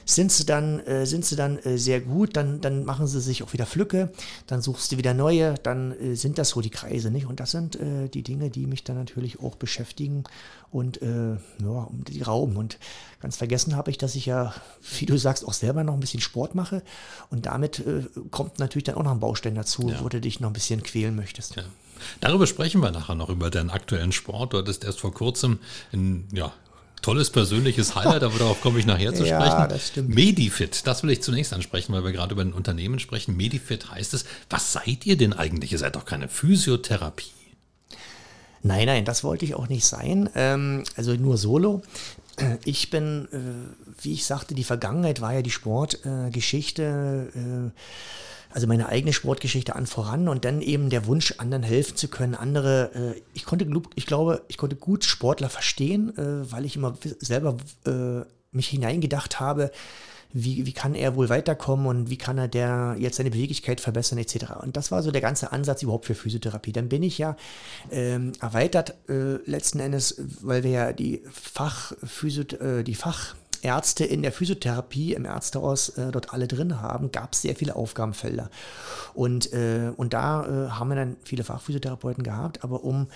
Sind sie dann, äh, sind sie dann äh, sehr gut, dann, dann machen sie sich auch wieder Flücke, dann suchst du wieder neue, dann äh, sind das so die Kreise, nicht? Und das sind äh, die Dinge, die mich dann natürlich auch beschäftigen und äh, ja, um die rauben. Und ganz vergessen habe ich, dass ich ja, wie du sagst, auch selber noch ein bisschen Sport mache. Und damit äh, kommt natürlich dann auch noch ein Baustein dazu, ja. wo du dich noch ein bisschen quälen möchtest. Ja. Darüber sprechen wir nachher noch, über deinen aktuellen Sport. Du hattest erst vor kurzem ein ja, tolles persönliches Highlight, aber darauf komme ich nachher zu sprechen. Ja, das stimmt. Medifit, das will ich zunächst ansprechen, weil wir gerade über ein Unternehmen sprechen. Medifit heißt es, was seid ihr denn eigentlich? Ihr seid doch keine Physiotherapie. Nein, nein, das wollte ich auch nicht sein. Ähm, also nur solo. Ich bin, äh, wie ich sagte, die Vergangenheit war ja die Sportgeschichte. Also meine eigene Sportgeschichte an voran und dann eben der Wunsch, anderen helfen zu können, andere, äh, ich konnte, ich glaube, ich konnte gut Sportler verstehen, äh, weil ich immer selber äh, mich hineingedacht habe, wie, wie kann er wohl weiterkommen und wie kann er der jetzt seine Beweglichkeit verbessern etc. Und das war so der ganze Ansatz überhaupt für Physiotherapie. Dann bin ich ja ähm, erweitert äh, letzten Endes, weil wir ja die Fach, äh, die Fach Ärzte in der Physiotherapie im Ärztehaus äh, dort alle drin haben, gab es sehr viele Aufgabenfelder. Und, äh, und da äh, haben wir dann viele Fachphysiotherapeuten gehabt. Aber um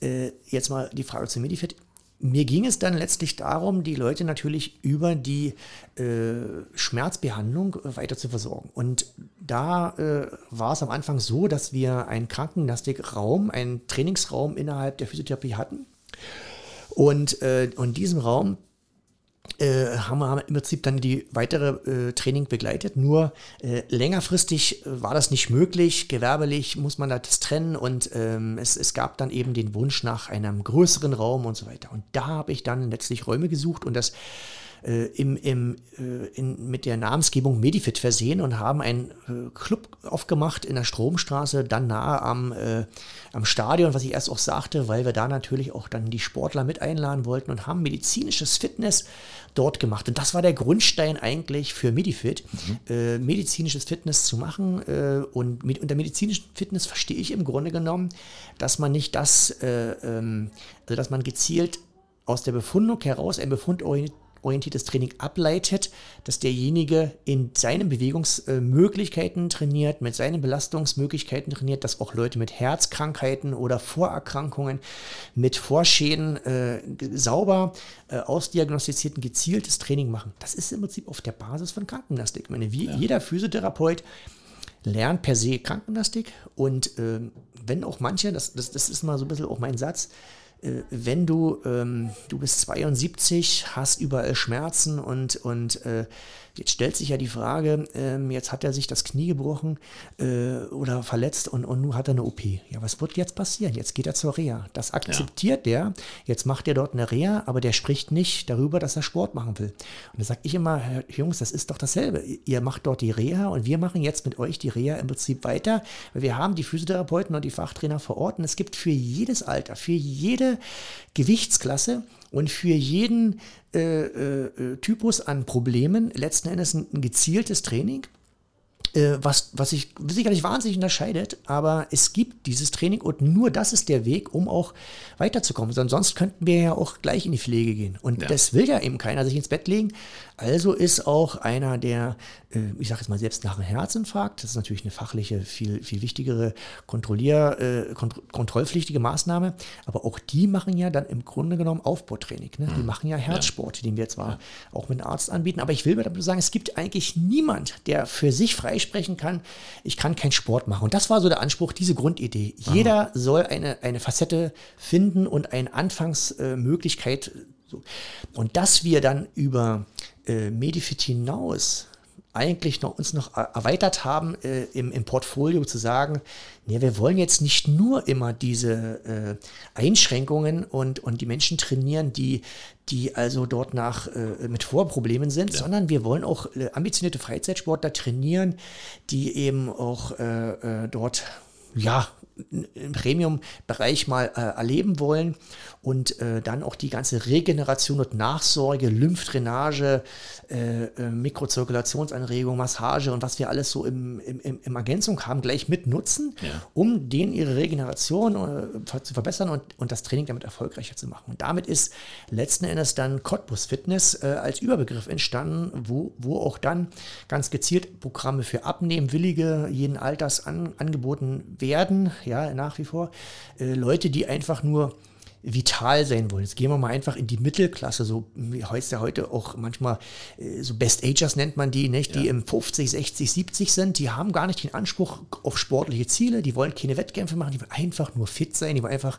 äh, jetzt mal die Frage zu Medifit, mir ging es dann letztlich darum, die Leute natürlich über die äh, Schmerzbehandlung weiter zu versorgen. Und da äh, war es am Anfang so, dass wir einen Krankengymnastikraum, einen Trainingsraum innerhalb der Physiotherapie hatten. Und, äh, und in diesem Raum äh, haben wir im Prinzip dann die weitere äh, Training begleitet. Nur äh, längerfristig äh, war das nicht möglich. Gewerblich muss man das trennen und ähm, es, es gab dann eben den Wunsch nach einem größeren Raum und so weiter. Und da habe ich dann letztlich Räume gesucht und das äh, im, im, äh, in, mit der Namensgebung Medifit versehen und haben einen äh, Club aufgemacht in der Stromstraße, dann nahe am, äh, am Stadion, was ich erst auch sagte, weil wir da natürlich auch dann die Sportler mit einladen wollten und haben medizinisches Fitness dort gemacht. Und das war der Grundstein eigentlich für Medifit, mhm. äh, medizinisches Fitness zu machen. Äh, und mit, unter medizinischen Fitness verstehe ich im Grunde genommen, dass man nicht das, ähm, also dass man gezielt aus der Befundung heraus ein befundorientiertes orientiertes Training ableitet, dass derjenige in seinen Bewegungsmöglichkeiten trainiert, mit seinen Belastungsmöglichkeiten trainiert, dass auch Leute mit Herzkrankheiten oder Vorerkrankungen, mit Vorschäden äh, sauber äh, ausdiagnostizierten, gezieltes Training machen. Das ist im Prinzip auf der Basis von Krankengymnastik. Ich meine, wie ja. jeder Physiotherapeut lernt per se Krankengymnastik und äh, wenn auch manche, das, das, das ist mal so ein bisschen auch mein Satz, wenn du, ähm, du bist 72, hast überall Schmerzen und, und äh, Jetzt stellt sich ja die Frage, ähm, jetzt hat er sich das Knie gebrochen äh, oder verletzt und, und nun hat er eine OP. Ja, was wird jetzt passieren? Jetzt geht er zur Reha. Das akzeptiert ja. der. Jetzt macht er dort eine Reha, aber der spricht nicht darüber, dass er Sport machen will. Und da sage ich immer, Jungs, das ist doch dasselbe. Ihr macht dort die Reha und wir machen jetzt mit euch die Reha im Prinzip weiter. Wir haben die Physiotherapeuten und die Fachtrainer vor Ort und es gibt für jedes Alter, für jede Gewichtsklasse und für jeden äh, äh, Typus an Problemen letzten Endes ein, ein gezieltes Training, äh, was, was sich sicherlich wahnsinnig unterscheidet, aber es gibt dieses Training und nur das ist der Weg, um auch weiterzukommen. Sonst könnten wir ja auch gleich in die Pflege gehen. Und ja. das will ja eben keiner sich ins Bett legen. Also ist auch einer der, äh, ich sage jetzt mal selbst nach einem Herzinfarkt, das ist natürlich eine fachliche, viel, viel wichtigere Kontrollier, äh, kont kontrollpflichtige Maßnahme, aber auch die machen ja dann im Grunde genommen Aufbautraining. Ne? Die mhm. machen ja Herzsport, den wir zwar auch mit einem Arzt anbieten, aber ich will damit sagen, es gibt eigentlich niemand, der für sich freisprechen kann, ich kann keinen Sport machen. Und das war so der Anspruch, diese Grundidee. Aha. Jeder soll eine, eine Facette finden und eine Anfangsmöglichkeit. Äh, so. Und dass wir dann über äh, Medifit hinaus eigentlich noch, uns noch erweitert haben, äh, im, im Portfolio zu sagen, nee, wir wollen jetzt nicht nur immer diese äh, Einschränkungen und, und die Menschen trainieren, die, die also dort nach äh, mit Vorproblemen sind, ja. sondern wir wollen auch äh, ambitionierte Freizeitsportler trainieren, die eben auch äh, äh, dort ja, im Premium-Bereich mal äh, erleben wollen und äh, dann auch die ganze Regeneration und Nachsorge, Lymphdrainage, äh, äh Mikrozirkulationsanregung, Massage und was wir alles so im, im, im Ergänzung haben, gleich mit nutzen, ja. um denen ihre Regeneration äh, zu verbessern und, und das Training damit erfolgreicher zu machen. Und damit ist letzten Endes dann Cottbus Fitness äh, als Überbegriff entstanden, wo, wo auch dann ganz gezielt Programme für Abnehmwillige jeden Alters an, angeboten werden ja, nach wie vor. Äh, Leute, die einfach nur vital sein wollen. Jetzt gehen wir mal einfach in die Mittelklasse, so wie heißt ja heute auch manchmal äh, so Best Agers nennt man die, nicht? die ja. im 50, 60, 70 sind, die haben gar nicht den Anspruch auf sportliche Ziele, die wollen keine Wettkämpfe machen, die wollen einfach nur fit sein, die wollen einfach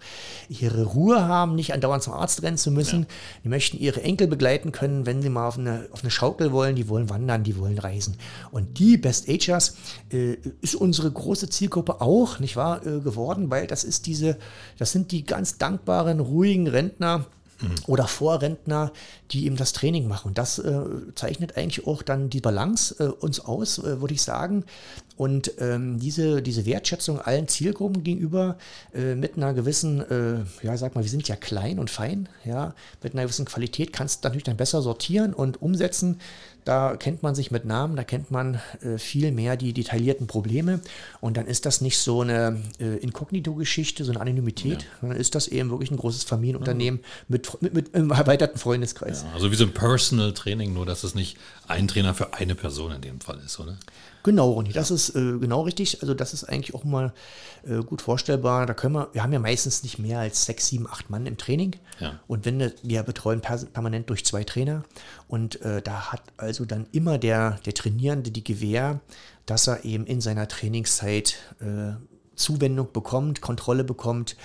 ihre Ruhe haben, nicht andauernd zum Arzt rennen zu müssen. Ja. Die möchten ihre Enkel begleiten können, wenn sie mal auf eine, auf eine Schaukel wollen, die wollen wandern, die wollen reisen. Und die Best Agers äh, ist unsere große Zielgruppe auch, nicht wahr, äh, geworden, weil das ist diese, das sind die ganz dankbaren ruhigen Rentner oder Vorrentner, die eben das Training machen. Und das äh, zeichnet eigentlich auch dann die Balance äh, uns aus, äh, würde ich sagen. Und ähm, diese, diese Wertschätzung allen Zielgruppen gegenüber äh, mit einer gewissen, äh, ja, sag mal, wir sind ja klein und fein, ja, mit einer gewissen Qualität kannst du natürlich dann besser sortieren und umsetzen. Da kennt man sich mit Namen, da kennt man äh, viel mehr die detaillierten Probleme. Und dann ist das nicht so eine äh, Inkognito-Geschichte, so eine Anonymität, ja. sondern ist das eben wirklich ein großes Familienunternehmen ja. mit, mit, mit, einem erweiterten Freundeskreis. Ja, also wie so ein Personal Training, nur dass es nicht ein Trainer für eine Person in dem Fall ist, oder? Genau, Ronny, das ist äh, genau richtig. Also das ist eigentlich auch mal äh, gut vorstellbar. Da können wir, wir haben ja meistens nicht mehr als sechs, sieben, acht Mann im Training. Ja. Und wenn wir betreuen permanent durch zwei Trainer. Und äh, da hat also dann immer der, der Trainierende die Gewähr, dass er eben in seiner Trainingszeit äh, Zuwendung bekommt, Kontrolle bekommt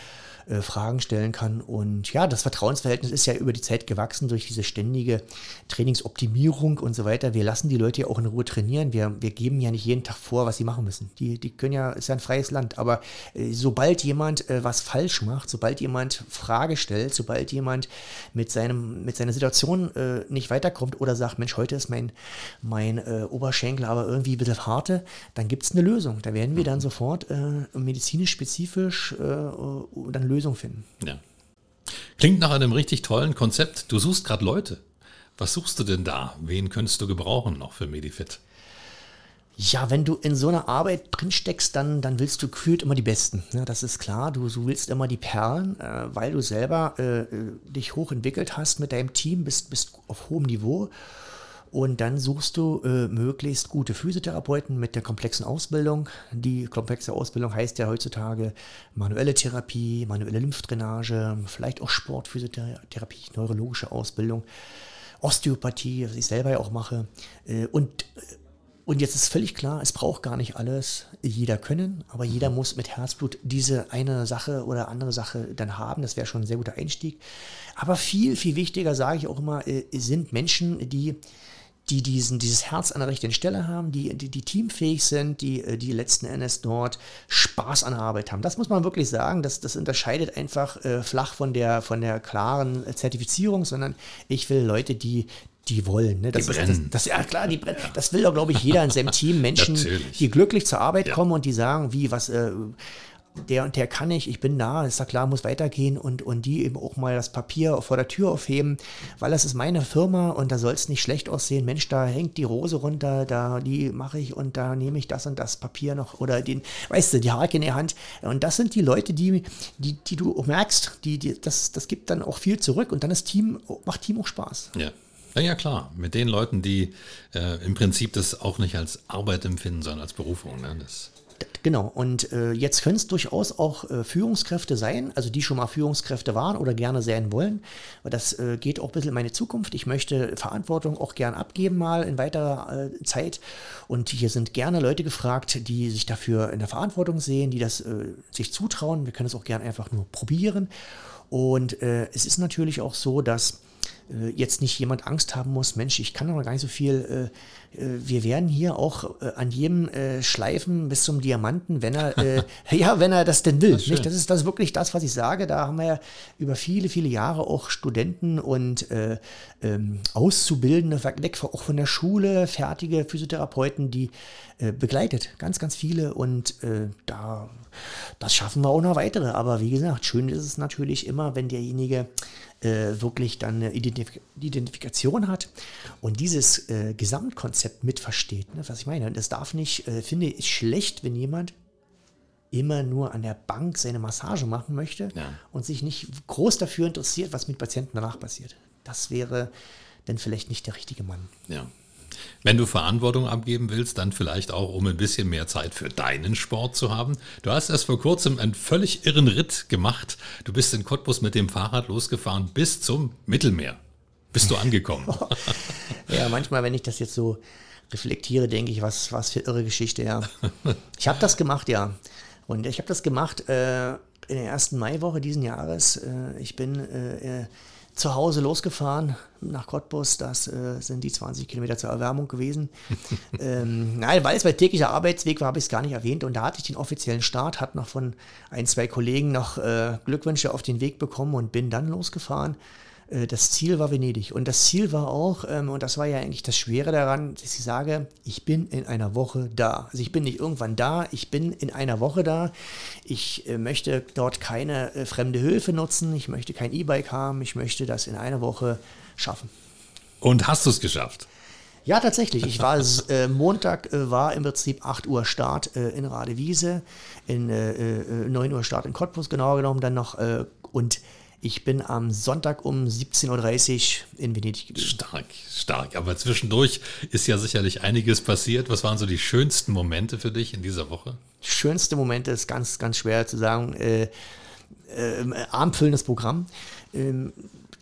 äh, Fragen stellen kann. Und ja, das Vertrauensverhältnis ist ja über die Zeit gewachsen durch diese ständige Trainingsoptimierung und so weiter. Wir lassen die Leute ja auch in Ruhe trainieren. Wir, wir geben ja nicht jeden Tag vor, was sie machen müssen. Die, die können ja, ist ja ein freies Land. Aber äh, sobald jemand äh, was falsch macht, sobald jemand Frage stellt, sobald jemand mit, seinem, mit seiner Situation äh, nicht weiterkommt oder sagt, Mensch, heute ist mein, mein äh, Oberschenkel aber irgendwie ein bisschen harte, dann gibt es eine Lösung. Da werden wir dann sofort äh, medizinisch spezifisch dann Lösung finden. Ja. Klingt nach einem richtig tollen Konzept. Du suchst gerade Leute. Was suchst du denn da? Wen könntest du gebrauchen noch für Medifit? Ja, wenn du in so einer Arbeit drin steckst, dann, dann willst du kühlt immer die Besten. Ja, das ist klar. Du, du willst immer die Perlen, äh, weil du selber äh, dich hochentwickelt hast mit deinem Team, bist, bist auf hohem Niveau. Und dann suchst du äh, möglichst gute Physiotherapeuten mit der komplexen Ausbildung. Die komplexe Ausbildung heißt ja heutzutage manuelle Therapie, manuelle Lymphdrainage, vielleicht auch Sportphysiotherapie, neurologische Ausbildung, Osteopathie, was ich selber ja auch mache. Äh, und äh, und jetzt ist völlig klar, es braucht gar nicht alles jeder können, aber jeder muss mit Herzblut diese eine Sache oder andere Sache dann haben. Das wäre schon ein sehr guter Einstieg. Aber viel, viel wichtiger, sage ich auch immer, äh, sind Menschen, die die diesen, dieses Herz an der richtigen Stelle haben, die, die, die teamfähig sind, die, äh, die letzten Endes dort Spaß an der Arbeit haben. Das muss man wirklich sagen. Das, das unterscheidet einfach äh, flach von der, von der klaren Zertifizierung, sondern ich will Leute, die, die wollen. Ne? Das die brennen. Das, das, ja, klar, die brennen. Das will doch, glaube ich, jeder in seinem Team. Menschen, die glücklich zur Arbeit ja. kommen und die sagen, wie, was, äh, der und der kann ich, ich bin da, ist ja klar, muss weitergehen und, und die eben auch mal das Papier vor der Tür aufheben, weil das ist meine Firma und da soll es nicht schlecht aussehen. Mensch, da hängt die Rose runter, da die mache ich und da nehme ich das und das Papier noch oder den, weißt du, die Hake in der Hand. Und das sind die Leute, die, die, die du merkst, die, die, das, das gibt dann auch viel zurück und dann ist Team, macht Team auch Spaß. Ja. Ja, ja, klar. Mit den Leuten, die äh, im Prinzip das auch nicht als Arbeit empfinden, sondern als Berufung. Ne? Das Genau, und äh, jetzt können es durchaus auch äh, Führungskräfte sein, also die schon mal Führungskräfte waren oder gerne sein wollen. Aber das äh, geht auch ein bisschen in meine Zukunft. Ich möchte Verantwortung auch gern abgeben mal in weiterer äh, Zeit. Und hier sind gerne Leute gefragt, die sich dafür in der Verantwortung sehen, die das äh, sich zutrauen. Wir können es auch gern einfach nur probieren. Und äh, es ist natürlich auch so, dass jetzt nicht jemand Angst haben muss, Mensch, ich kann doch gar nicht so viel äh, wir werden hier auch äh, an jedem äh, schleifen bis zum Diamanten, wenn er, äh, ja, wenn er das denn will. Das, nicht? das, ist, das ist wirklich das, was ich sage. Da haben wir ja über viele, viele Jahre auch Studenten und äh, ähm, Auszubildende, weg auch von der Schule, fertige Physiotherapeuten, die äh, begleitet. Ganz, ganz viele und da, das schaffen wir auch noch weitere. Aber wie gesagt, schön ist es natürlich immer, wenn derjenige wirklich dann eine Identif Identifikation hat und dieses Gesamtkonzept Konzept mitversteht. Ne? Was ich meine. Das darf nicht, äh, finde ich, schlecht, wenn jemand immer nur an der Bank seine Massage machen möchte ja. und sich nicht groß dafür interessiert, was mit Patienten danach passiert. Das wäre dann vielleicht nicht der richtige Mann. Ja. Wenn du Verantwortung abgeben willst, dann vielleicht auch, um ein bisschen mehr Zeit für deinen Sport zu haben. Du hast erst vor kurzem einen völlig irren Ritt gemacht. Du bist in Cottbus mit dem Fahrrad losgefahren bis zum Mittelmeer bist du angekommen. ja, manchmal, wenn ich das jetzt so reflektiere, denke ich, was, was für irre Geschichte, ja. Ich habe das gemacht, ja. Und ich habe das gemacht äh, in der ersten Maiwoche diesen Jahres. Äh, ich bin äh, äh zu Hause losgefahren nach Cottbus. Das äh, sind die 20 Kilometer zur Erwärmung gewesen. ähm, nein, weil es mein täglicher Arbeitsweg war, habe ich es gar nicht erwähnt. Und da hatte ich den offiziellen Start, hatte noch von ein, zwei Kollegen noch äh, Glückwünsche auf den Weg bekommen und bin dann losgefahren. Äh, das Ziel war Venedig. Und das Ziel war auch, ähm, und das war ja eigentlich das Schwere daran, dass ich sage, ich bin in einer Woche da. Also ich bin nicht irgendwann da, ich bin in einer Woche da. Ich äh, möchte dort keine äh, fremde Hilfe nutzen, ich möchte kein E-Bike haben, ich möchte das in einer Woche schaffen. Und hast du es geschafft? Ja, tatsächlich. Ich war äh, Montag äh, war im Prinzip 8 Uhr Start äh, in Radewiese, in 9 Uhr Start in Cottbus genauer genommen dann noch und ich bin am Sonntag um 17.30 Uhr in Venedig gewesen. Stark, stark. Aber zwischendurch ist ja sicherlich einiges passiert. Was waren so die schönsten Momente für dich in dieser Woche? Schönste Momente ist ganz, ganz schwer zu sagen. Äh, äh, armfüllendes Programm. Ähm,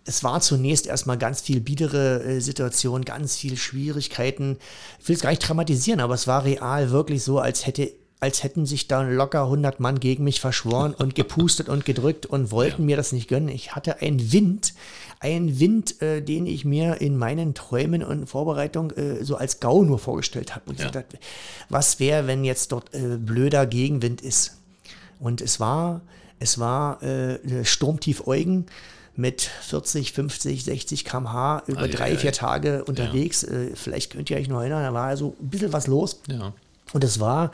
es war zunächst erstmal ganz viel biedere äh, Situation, ganz viel Schwierigkeiten. Ich will es gar nicht dramatisieren, aber es war real wirklich so, als hätte als hätten sich da locker 100 Mann gegen mich verschworen und gepustet und gedrückt und wollten ja. mir das nicht gönnen. Ich hatte einen Wind, einen Wind, äh, den ich mir in meinen Träumen und Vorbereitung äh, so als Gau nur vorgestellt habe. Ja. Dachte, was wäre, wenn jetzt dort äh, blöder Gegenwind ist? Und es war, es war äh, Sturmtief Eugen mit 40, 50, 60 km/h über ah, drei, ja, vier Tage unterwegs. Ja. Äh, vielleicht könnt ihr euch noch erinnern, da war also ein bisschen was los. Und es war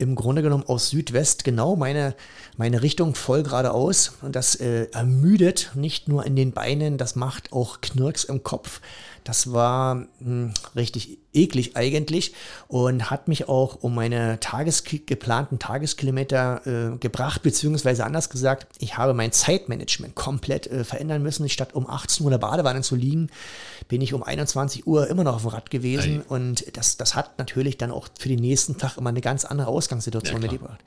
im Grunde genommen aus Südwest genau meine, meine Richtung voll geradeaus. Und das äh, ermüdet nicht nur in den Beinen, das macht auch Knirks im Kopf. Das war mh, hm, richtig eklig eigentlich und hat mich auch um meine Tages geplanten Tageskilometer äh, gebracht, beziehungsweise anders gesagt, ich habe mein Zeitmanagement komplett äh, verändern müssen. Statt um 18 Uhr in der Badewanne zu liegen, bin ich um 21 Uhr immer noch auf dem Rad gewesen Ei. und das, das hat natürlich dann auch für den nächsten Tag immer eine ganz andere Ausgangssituation ja, mitgebracht.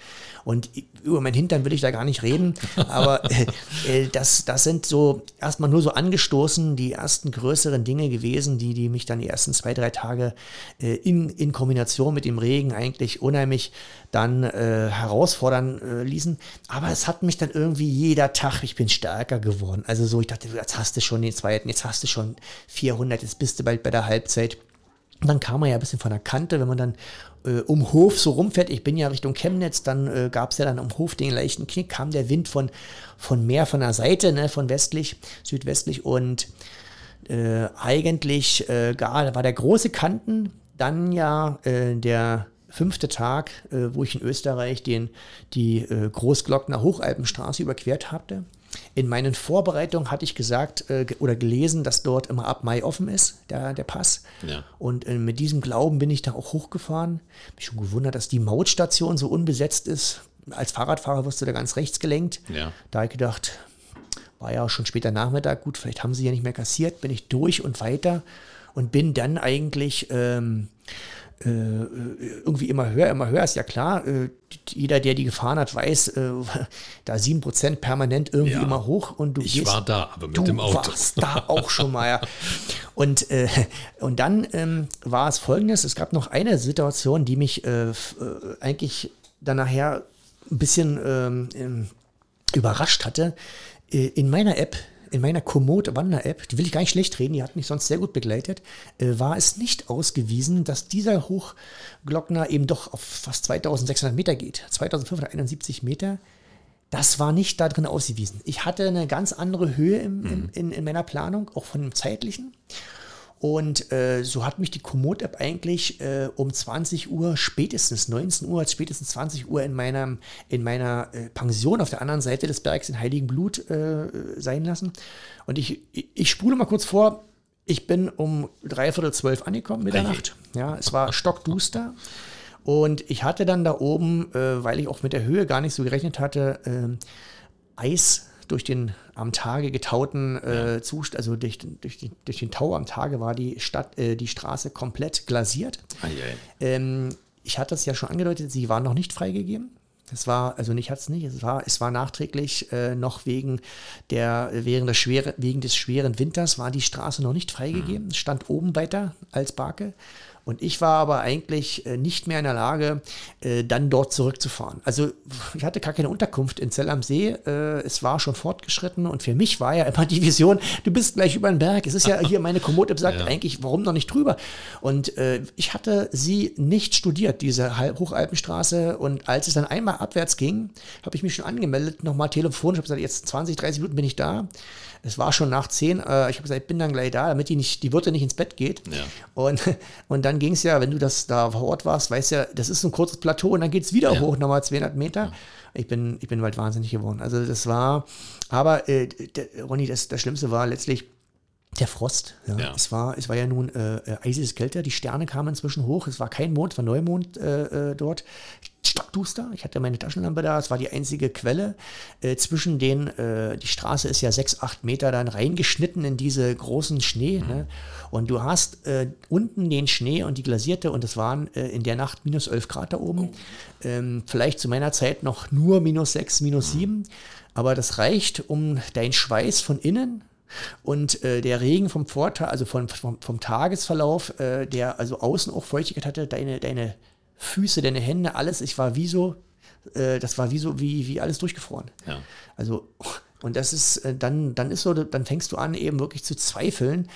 Und über mein Hintern will ich da gar nicht reden, aber äh, äh, das, das sind so erstmal nur so angestoßen die ersten größeren Dinge gewesen, die, die mich dann die ersten zwei, drei Tage äh, in, in Kombination mit dem Regen eigentlich unheimlich dann äh, herausfordern äh, ließen. Aber es hat mich dann irgendwie jeder Tag, ich bin stärker geworden. Also so, ich dachte, jetzt hast du schon den zweiten, jetzt hast du schon 400, jetzt bist du bald bei der Halbzeit. Und dann kam man ja ein bisschen von der Kante, wenn man dann äh, um Hof so rumfährt. Ich bin ja Richtung Chemnitz, dann äh, gab es ja dann um Hof den leichten Knick, kam der Wind von, von mehr von der Seite, ne, von westlich, südwestlich und äh, eigentlich äh, gar, war der große Kanten, dann ja äh, der fünfte Tag, äh, wo ich in Österreich den, die äh, Großglockner Hochalpenstraße überquert hatte. In meinen Vorbereitungen hatte ich gesagt äh, oder gelesen, dass dort immer ab Mai offen ist, der, der Pass. Ja. Und mit diesem Glauben bin ich da auch hochgefahren. Mich schon gewundert, dass die Mautstation so unbesetzt ist. Als Fahrradfahrer wirst du da ganz rechts gelenkt. Ja. Da habe ich gedacht, war ja auch schon später Nachmittag, gut, vielleicht haben sie ja nicht mehr kassiert, bin ich durch und weiter und bin dann eigentlich ähm, äh, irgendwie immer höher, immer höher, ist ja klar. Äh, jeder, der die gefahren hat, weiß, äh, da 7% permanent irgendwie ja, immer hoch und du Ich gehst, war da, aber mit du dem Auto. warst da auch schon mal, ja. Und, äh, und dann ähm, war es folgendes, es gab noch eine Situation, die mich äh, äh, eigentlich dann nachher ein bisschen ähm, überrascht hatte. Äh, in meiner App, in meiner Komoot Wander-App, die will ich gar nicht schlecht reden, die hat mich sonst sehr gut begleitet, äh, war es nicht ausgewiesen, dass dieser Hochglockner eben doch auf fast 2600 Meter geht. 2571 Meter. Das war nicht da drin ausgewiesen. Ich hatte eine ganz andere Höhe im, im, mhm. in, in meiner Planung, auch von dem zeitlichen. Und äh, so hat mich die Komoot-App eigentlich äh, um 20 Uhr, spätestens 19 Uhr, spätestens 20 Uhr in, meinem, in meiner äh, Pension auf der anderen Seite des Bergs in Heiligen Blut äh, sein lassen. Und ich, ich, ich spule mal kurz vor, ich bin um dreiviertel zwölf angekommen Mitternacht. Ja, es war stockduster. Und ich hatte dann da oben, äh, weil ich auch mit der Höhe gar nicht so gerechnet hatte, äh, Eis durch den am Tage getauten äh, Zustand, also durch, durch, die, durch, den Tau am Tage war die Stadt, äh, die Straße komplett glasiert. Ähm, ich hatte es ja schon angedeutet, sie war noch nicht freigegeben. Es war, also nicht hat es nicht, es war, es war nachträglich äh, noch wegen der, während des, schwere, wegen des schweren Winters war die Straße noch nicht freigegeben. Mhm. Es stand oben weiter als Barke. Und ich war aber eigentlich äh, nicht mehr in der Lage, äh, dann dort zurückzufahren. Also ich hatte gar keine Unterkunft in Zell am See. Äh, es war schon fortgeschritten und für mich war ja immer die Vision, du bist gleich über den Berg. Es ist ja hier meine Komoot sagt ja. eigentlich, warum noch nicht drüber? Und ich hatte sie nicht studiert, diese Hochalpenstraße. Und als es dann einmal abwärts ging, habe ich mich schon angemeldet, nochmal telefonisch. Ich habe gesagt, jetzt 20, 30 Minuten bin ich da. Es war schon nach 10. ich habe gesagt, ich bin dann gleich da, damit die, nicht, die Wirte nicht ins Bett geht. Ja. Und, und dann dann ging es ja, wenn du das da vor Ort warst, weißt ja, das ist ein kurzes Plateau und dann geht es wieder ja. hoch, nochmal 200 Meter. Ja. Ich bin, ich bin bald wahnsinnig geworden. Also das war, aber äh, der, Ronny, das, das Schlimmste war letztlich, der Frost. Ja. ja. Es, war, es war ja nun äh, äh eisiges Kälte, die Sterne kamen inzwischen hoch, es war kein Mond, es war Neumond äh, äh, dort. Stockduster, ich hatte meine Taschenlampe da, es war die einzige Quelle. Äh, zwischen den, äh, die Straße ist ja sechs, acht Meter dann reingeschnitten in diese großen Schnee. Mhm. Ne? Und du hast unten den Schnee und die Glasierte und es waren in der Nacht minus 11 Grad da oben. Oh. Ähm, vielleicht zu meiner Zeit noch nur minus 6, minus 7. Mhm. Aber das reicht, um deinen Schweiß von innen und äh, der Regen vom Vortag, also vom, vom, vom Tagesverlauf, äh, der also außen auch Feuchtigkeit hatte, deine, deine Füße, deine Hände, alles. Ich war wie so, äh, das war wie so, wie, wie alles durchgefroren. Ja. Also, und das ist, äh, dann, dann ist so, dann fängst du an, eben wirklich zu zweifeln,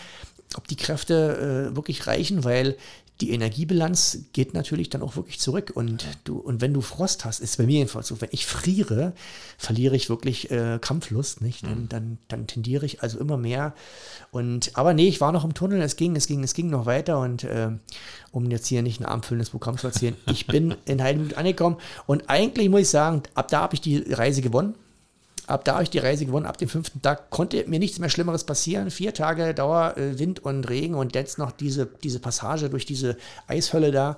ob die Kräfte äh, wirklich reichen, weil die Energiebilanz geht natürlich dann auch wirklich zurück. Und du, und wenn du Frost hast, ist bei mir jedenfalls so, wenn ich friere, verliere ich wirklich äh, Kampflust, nicht? Dann, Mhm. dann, dann tendiere ich also immer mehr. Und aber nee, ich war noch im Tunnel, es ging, es ging, es ging noch weiter und äh, um jetzt hier nicht ein abendfüllendes Programm zu erzählen, ich bin in Heidelberg angekommen und eigentlich muss ich sagen, ab da habe ich die Reise gewonnen. Ab da habe ich die Reise gewonnen. Ab dem fünften Tag konnte mir nichts mehr Schlimmeres passieren. Vier Tage Dauer, äh, Wind und Regen und jetzt noch diese, diese Passage durch diese Eishölle da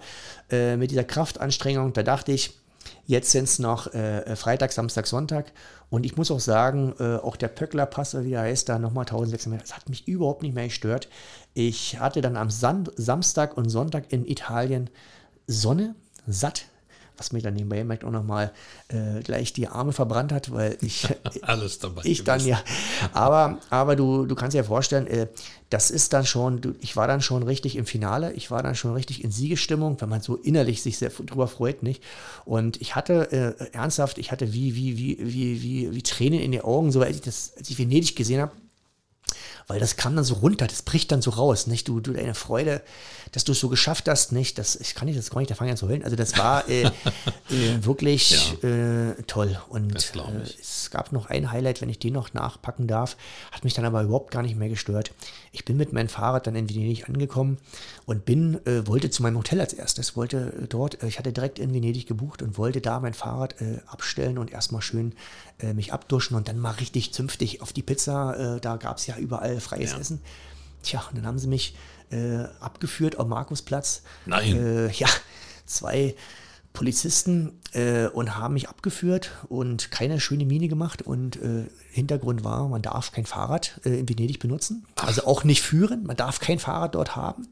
äh, mit dieser Kraftanstrengung. Da dachte ich, jetzt sind es noch äh, Freitag, Samstag, Sonntag. Und ich muss auch sagen, äh, auch der Pöckler-Pass, wie er heißt, da nochmal 1600 Meter, das hat mich überhaupt nicht mehr gestört. Ich hatte dann am San Samstag und Sonntag in Italien Sonne, satt, was mir dann nebenbei merkt auch nochmal äh, gleich die Arme verbrannt hat, weil ich, Alles dabei. ich dann ja. Aber, aber du, du kannst dir vorstellen, äh, das ist dann schon, du, ich war dann schon richtig im Finale, ich war dann schon richtig in Siegesstimmung, wenn man so innerlich sich sehr drüber freut, nicht? Und ich hatte äh, ernsthaft, ich hatte wie, wie, wie, wie, wie, wie Tränen in den Augen, so als ich das, als ich Venedig gesehen habe. Weil das kam dann so runter, das bricht dann so raus, nicht? Du, du deine Freude, dass du es so geschafft hast, nicht? Das, ich kann nicht, das kann ich, da fangen an zu heulen. Also das war äh, äh, wirklich äh, toll. Und äh, ich. es gab noch ein Highlight, wenn ich den noch nachpacken darf, hat mich dann aber überhaupt gar nicht mehr gestört. Ich bin mit meinem Fahrrad dann in Venedig angekommen und bin, äh, wollte zu meinem Hotel als erstes, wollte äh, dort, ich hatte direkt in Venedig gebucht und wollte da mein Fahrrad abstellen und erstmal schön äh, mich abduschen und dann mal richtig zünftig auf die Pizza. Äh, da gab es ja überall freies Ja. Essen. Tja, und dann haben sie mich äh, abgeführt am Markusplatz. Nein. Äh, ja, zwei Polizisten äh, und haben mich abgeführt und keine schöne Miene gemacht. Und Hintergrund war, man darf kein Fahrrad in Venedig benutzen. Also auch nicht führen. Man darf kein Fahrrad dort haben.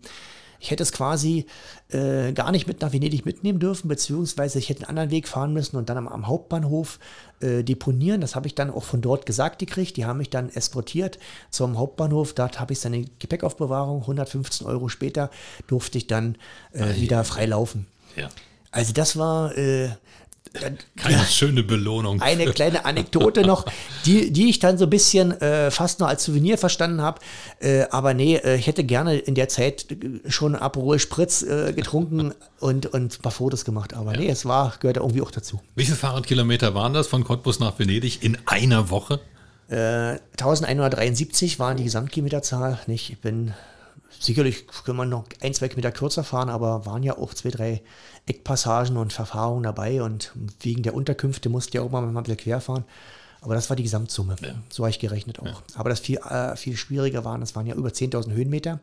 Ich hätte es quasi äh, gar nicht mit nach Venedig mitnehmen dürfen, beziehungsweise ich hätte einen anderen Weg fahren müssen und dann am, am Hauptbahnhof äh, deponieren. Das habe ich dann auch von dort gesagt gekriegt. Die haben mich dann eskortiert zum Hauptbahnhof. Dort habe ich seine Gepäckaufbewahrung. 115 Euro später durfte ich dann äh, wieder frei laufen. Ja. Also das war äh, Keine schöne Belohnung. eine kleine Anekdote noch, die, die ich dann so ein bisschen äh, fast nur als Souvenir verstanden habe. Äh, aber nee, äh, ich hätte gerne in der Zeit äh, schon Aperol Spritz äh, getrunken und, und ein paar Fotos gemacht. Aber nee, es war, gehört irgendwie auch dazu. Wie viele Fahrradkilometer waren das von Cottbus nach Venedig in einer Woche? Äh, 1173 waren die Gesamtkilometerzahl. Nicht? Ich bin sicherlich können wir noch ein, zwei Kilometer kürzer fahren, aber waren ja auch zwei, drei Eckpassagen und Verfahrungen dabei und wegen der Unterkünfte musste ja auch mal, ein bisschen quer fahren. Aber das war die Gesamtsumme. So habe ich gerechnet auch. Aber das viel, äh, viel schwieriger waren, das waren ja über 10.000 Höhenmeter.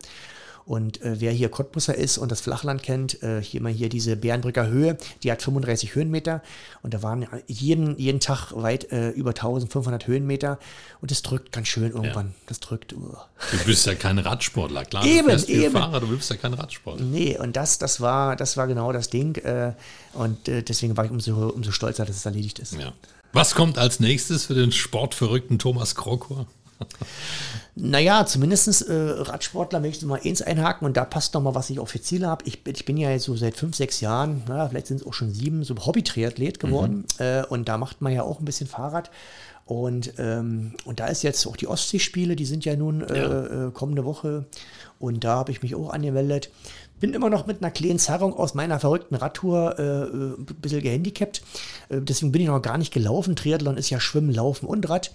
Und äh, wer hier Cottbusser ist und das Flachland kennt, äh, hier mal hier diese Bärenbrücker Höhe, die hat 35 Höhenmeter und da waren jeden, jeden Tag weit äh, über 1500 Höhenmeter und das drückt ganz schön irgendwann. Das drückt. Uh. Du bist ja kein Radsportler, klar. Eben, du eben. Fahrrad, du bist ja kein Radsportler. Nee, und das, das, war, das war genau das Ding. Äh, und äh, deswegen war ich umso, umso stolzer, dass es erledigt ist. Ja. Was kommt als nächstes für den sportverrückten Thomas Krokor? Naja, zumindest äh, Radsportler möchte ich mal eins einhaken und da passt noch mal, was ich auch für Ziele habe. Ich, bin- ich bin ja jetzt so seit fünf, sechs Jahren, na, vielleicht sind es auch schon sieben, so Hobby-Triathlet geworden äh, und da macht man ja auch ein bisschen Fahrrad. Und, ähm, und da ist jetzt auch die Ostseespiele, die sind ja nun äh, äh, kommende Woche und da habe ich mich auch angemeldet. Bin immer noch mit einer kleinen Zerrung aus meiner verrückten Radtour äh, äh, ein bisschen gehandicapt. Äh, deswegen bin ich noch gar nicht gelaufen. Triathlon ist ja Schwimmen, Laufen und Rad.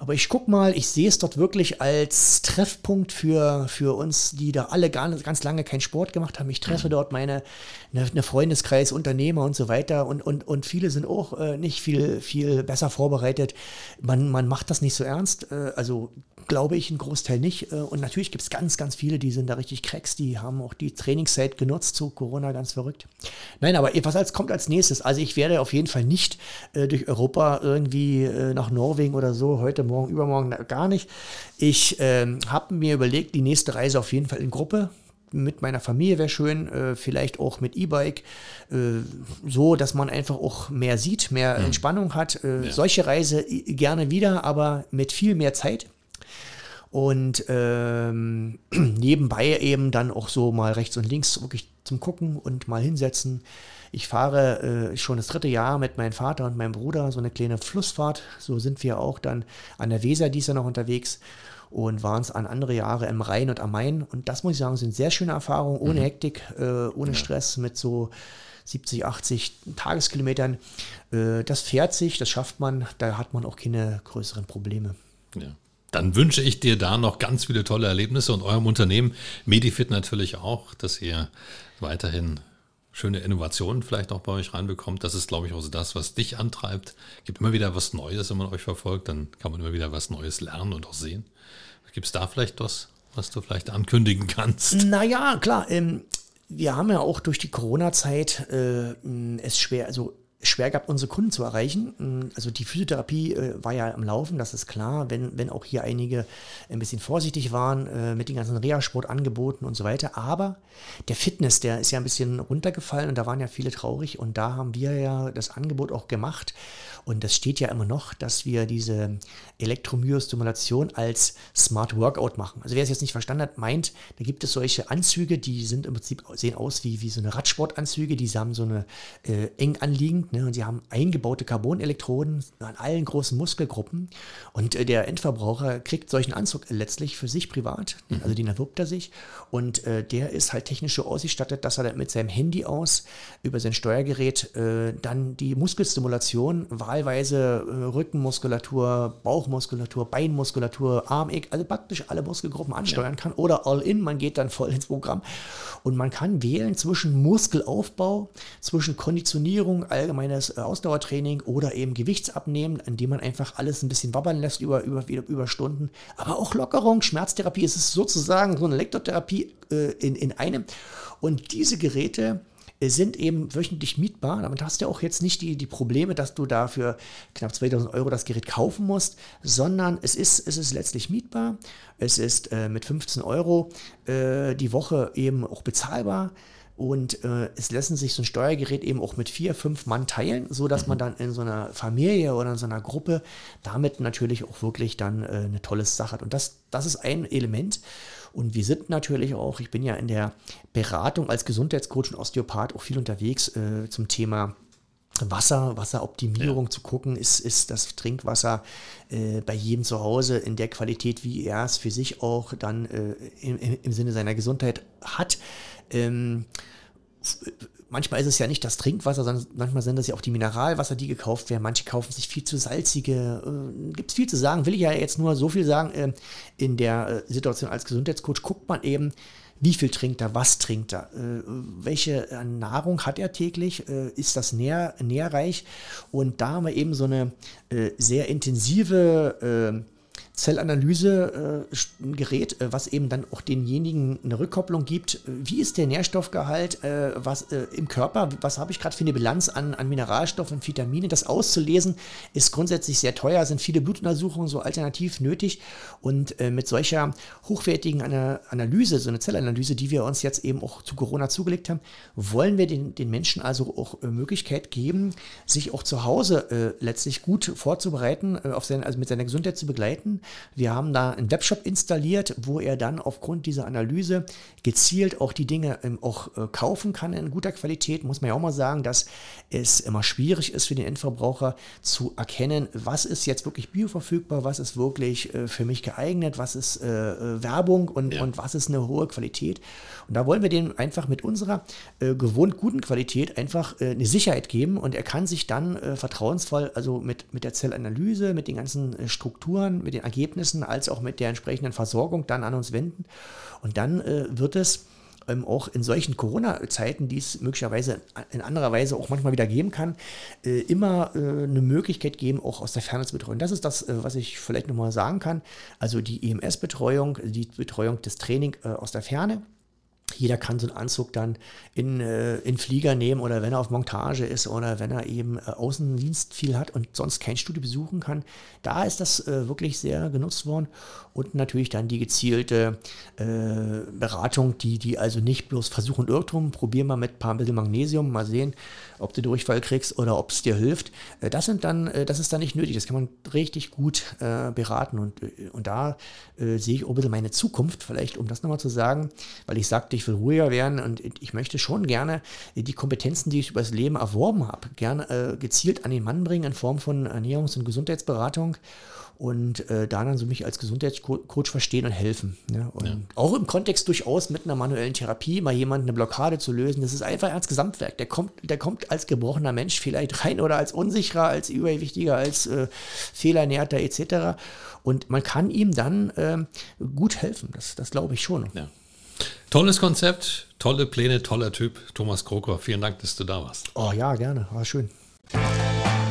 Aber ich guck mal, ich sehe es dort wirklich als Treffpunkt für, für uns, die da alle gar, ganz lange keinen Sport gemacht haben. Ich treffe dort meine eine, eine Freundeskreis, Unternehmer und so weiter. Und, und, und viele sind auch äh, nicht viel, viel besser vorbereitet. Man, man macht das nicht so ernst. Äh, also glaube ich, ein Großteil nicht. Äh, Und natürlich gibt es ganz, ganz viele, die sind da richtig Cracks, die haben auch die Trainingszeit genutzt zu Corona, ganz verrückt. Nein, aber was als, kommt als nächstes? Also ich werde auf jeden Fall nicht äh, durch Europa irgendwie äh, nach Norwegen oder so, heute, morgen, übermorgen, gar nicht. Ich ähm, habe mir überlegt, die nächste Reise auf jeden Fall in Gruppe. Mit meiner Familie wäre schön, äh, vielleicht auch mit E-Bike, äh, so dass man einfach auch mehr sieht, mehr Entspannung hat. Äh, Solche Reise i- gerne wieder, aber mit viel mehr Zeit und ähm, nebenbei eben dann auch so mal rechts und links wirklich zum Gucken und mal hinsetzen. Ich fahre äh, schon das dritte Jahr mit meinem Vater und meinem Bruder so eine kleine Flussfahrt. So sind wir auch dann an der Weser dies Jahr noch unterwegs und waren es an andere Jahre im Rhein und am Main. Und das muss ich sagen, sind sehr schöne Erfahrungen, ohne mhm. Hektik, äh, ohne ja. Stress, mit so 70, 80 Tageskilometern. Äh, das fährt sich, das schafft man, da hat man auch keine größeren Probleme. Ja. Dann wünsche ich dir da noch ganz viele tolle Erlebnisse und eurem Unternehmen, Medifit natürlich auch, dass ihr weiterhin schöne Innovationen vielleicht auch bei euch reinbekommt. Das ist, glaube ich, auch so das, was dich antreibt. Es gibt immer wieder was Neues, wenn man euch verfolgt, dann kann man immer wieder was Neues lernen und auch sehen. Gibt es da vielleicht was, was du vielleicht ankündigen kannst? Naja, klar. Ähm, wir haben ja auch durch die Corona-Zeit äh, es schwer, also schwer gehabt, unsere Kunden zu erreichen. Mm, also die Physiotherapie äh, war ja am Laufen, das ist klar, wenn, wenn auch hier einige ein bisschen vorsichtig waren äh, mit den ganzen Reha-Sportangeboten und so weiter. Aber der Fitness, der ist ja ein bisschen runtergefallen und da waren ja viele traurig und da haben wir ja das Angebot auch gemacht. Und das steht ja immer noch, dass wir diese Elektromyostimulation als Smart Workout machen. Also wer es jetzt nicht verstanden hat, meint, da gibt es solche Anzüge, die sind im Prinzip, sehen aus wie, wie so eine Radsportanzüge, die haben so eine äh, eng anliegend ne, und sie haben eingebaute Carbonelektroden an allen großen Muskelgruppen. Und äh, der Endverbraucher kriegt solchen Anzug letztlich für sich privat, mhm. also den erwirbt er sich. Und äh, der ist halt technisch so ausgestattet, dass er dann mit seinem Handy aus über sein Steuergerät äh, dann die Muskelstimulation wahl teilweise äh, Rückenmuskulatur, Bauchmuskulatur, Beinmuskulatur, Armeck, also praktisch alle Muskelgruppen ansteuern ja. kann oder All-In, man geht dann voll ins Programm und man kann wählen zwischen Muskelaufbau, zwischen Konditionierung, allgemeines äh, Ausdauertraining oder eben Gewichtsabnehmen, indem man einfach alles ein bisschen wabbern lässt über, über, über Stunden, aber auch Lockerung, Schmerztherapie, es ist sozusagen so eine Elektrotherapie äh, in, in einem und diese Geräte sind eben wöchentlich mietbar. Damit hast du auch jetzt nicht die, die Probleme, dass du dafür knapp 2000 Euro das Gerät kaufen musst, sondern es ist, es ist letztlich mietbar. Es ist äh, mit 15 Euro äh, die Woche eben auch bezahlbar. Und äh, es lassen sich so ein Steuergerät eben auch mit vier, fünf Mann teilen, so dass man dann in so einer Familie oder in so einer Gruppe damit natürlich auch wirklich dann äh, eine tolle Sache hat. Und das, das ist ein Element. Und wir sind natürlich auch, ich bin ja in der Beratung als Gesundheitscoach und Osteopath auch viel unterwegs äh, zum Thema Wasser, Wasseroptimierung ja. zu gucken, ist, ist das Trinkwasser äh, bei jedem zu Hause in der Qualität, wie er es für sich auch dann äh, im, im, Sinne seiner Gesundheit hat. Ähm, manchmal ist es ja nicht das Trinkwasser, sondern manchmal sind das ja auch die Mineralwasser, die gekauft werden. Manche kaufen sich viel zu salzige. Äh, Gibt es viel zu sagen, will ich ja jetzt nur so viel sagen. Äh, in der äh, Situation als Gesundheitscoach guckt man eben, wie viel trinkt er, was trinkt er, äh, welche äh, Nahrung hat er täglich, äh, ist das nähr, nährreich. Und da haben wir eben so eine sehr intensive Zellanalysegerät, äh, was eben dann auch denjenigen eine Rückkopplung gibt. Äh, wie ist der Nährstoffgehalt äh, was, im Körper? Was habe ich gerade für eine Bilanz an, an Mineralstoffen und Vitamine? Das auszulesen ist grundsätzlich sehr teuer, sind viele Blutuntersuchungen so alternativ nötig. Und mit solcher hochwertigen Analyse, so eine Zellanalyse, die wir uns jetzt eben auch zu Corona zugelegt haben, wollen wir den, den Menschen also auch Möglichkeit geben, sich auch zu Hause letztlich gut vorzubereiten, auf seine, also mit seiner Gesundheit zu begleiten wir haben da einen Webshop installiert, wo er dann aufgrund dieser Analyse gezielt auch die Dinge ähm, auch äh, kaufen kann in guter Qualität. Muss man ja auch mal sagen, dass es immer schwierig ist für den Endverbraucher zu erkennen, was ist jetzt wirklich bioverfügbar, was ist wirklich äh, für mich geeignet, was ist äh, Werbung und, ja. und was ist eine hohe Qualität. Und da wollen wir dem einfach mit unserer gewohnt guten Qualität einfach eine Sicherheit geben und er kann sich dann vertrauensvoll, also mit, mit der Zellanalyse, mit den ganzen Strukturen, mit den AG Ergebnissen als auch mit der entsprechenden Versorgung dann an uns wenden. Und dann äh, wird es ähm, auch in solchen Corona-Zeiten, die es möglicherweise in anderer Weise auch manchmal wieder geben kann, äh, immer äh, eine Möglichkeit geben, auch aus der Ferne zu betreuen. Das ist das, äh, was ich vielleicht nochmal sagen kann. Also die EMS-Betreuung, die Betreuung des Training äh, aus der Ferne jeder kann so einen Anzug dann in, äh, in Flieger nehmen oder wenn er auf Montage ist oder wenn er eben äh, Außendienst viel hat und sonst kein Studio besuchen kann. Da ist das äh, wirklich sehr genutzt worden und natürlich dann die gezielte äh, Beratung, die, die also nicht bloß Versuch und Irrtum, probier mal mit ein paar bisschen Magnesium, mal sehen, ob du Durchfall kriegst oder ob es dir hilft. Äh, das sind dann, äh, das ist dann nicht nötig, das kann man richtig gut beraten. Und, und da sehe ich auch ein bisschen meine Zukunft, vielleicht um das nochmal zu sagen, weil ich sagte, ich will ruhiger werden und ich möchte schon gerne die Kompetenzen, die ich übers Leben erworben habe, gerne äh, gezielt an den Mann bringen in Form von Ernährungs- und Gesundheitsberatung und äh, da dann so mich als Gesundheitscoach verstehen und helfen. Ne? Und ja. auch im Kontext durchaus mit einer manuellen Therapie mal jemand eine Blockade zu lösen. Das ist einfach als Gesamtwerk. Der kommt, der kommt als gebrochener Mensch vielleicht rein oder als unsicherer, als überwichtiger, als äh, fehlernährter etc. Und man kann ihm dann äh, gut helfen. Das, das glaube ich schon. Ja. Tolles Konzept, tolle Pläne, toller Typ. Thomas Kroker, vielen Dank, dass du da warst. Oh ja, gerne. War schön.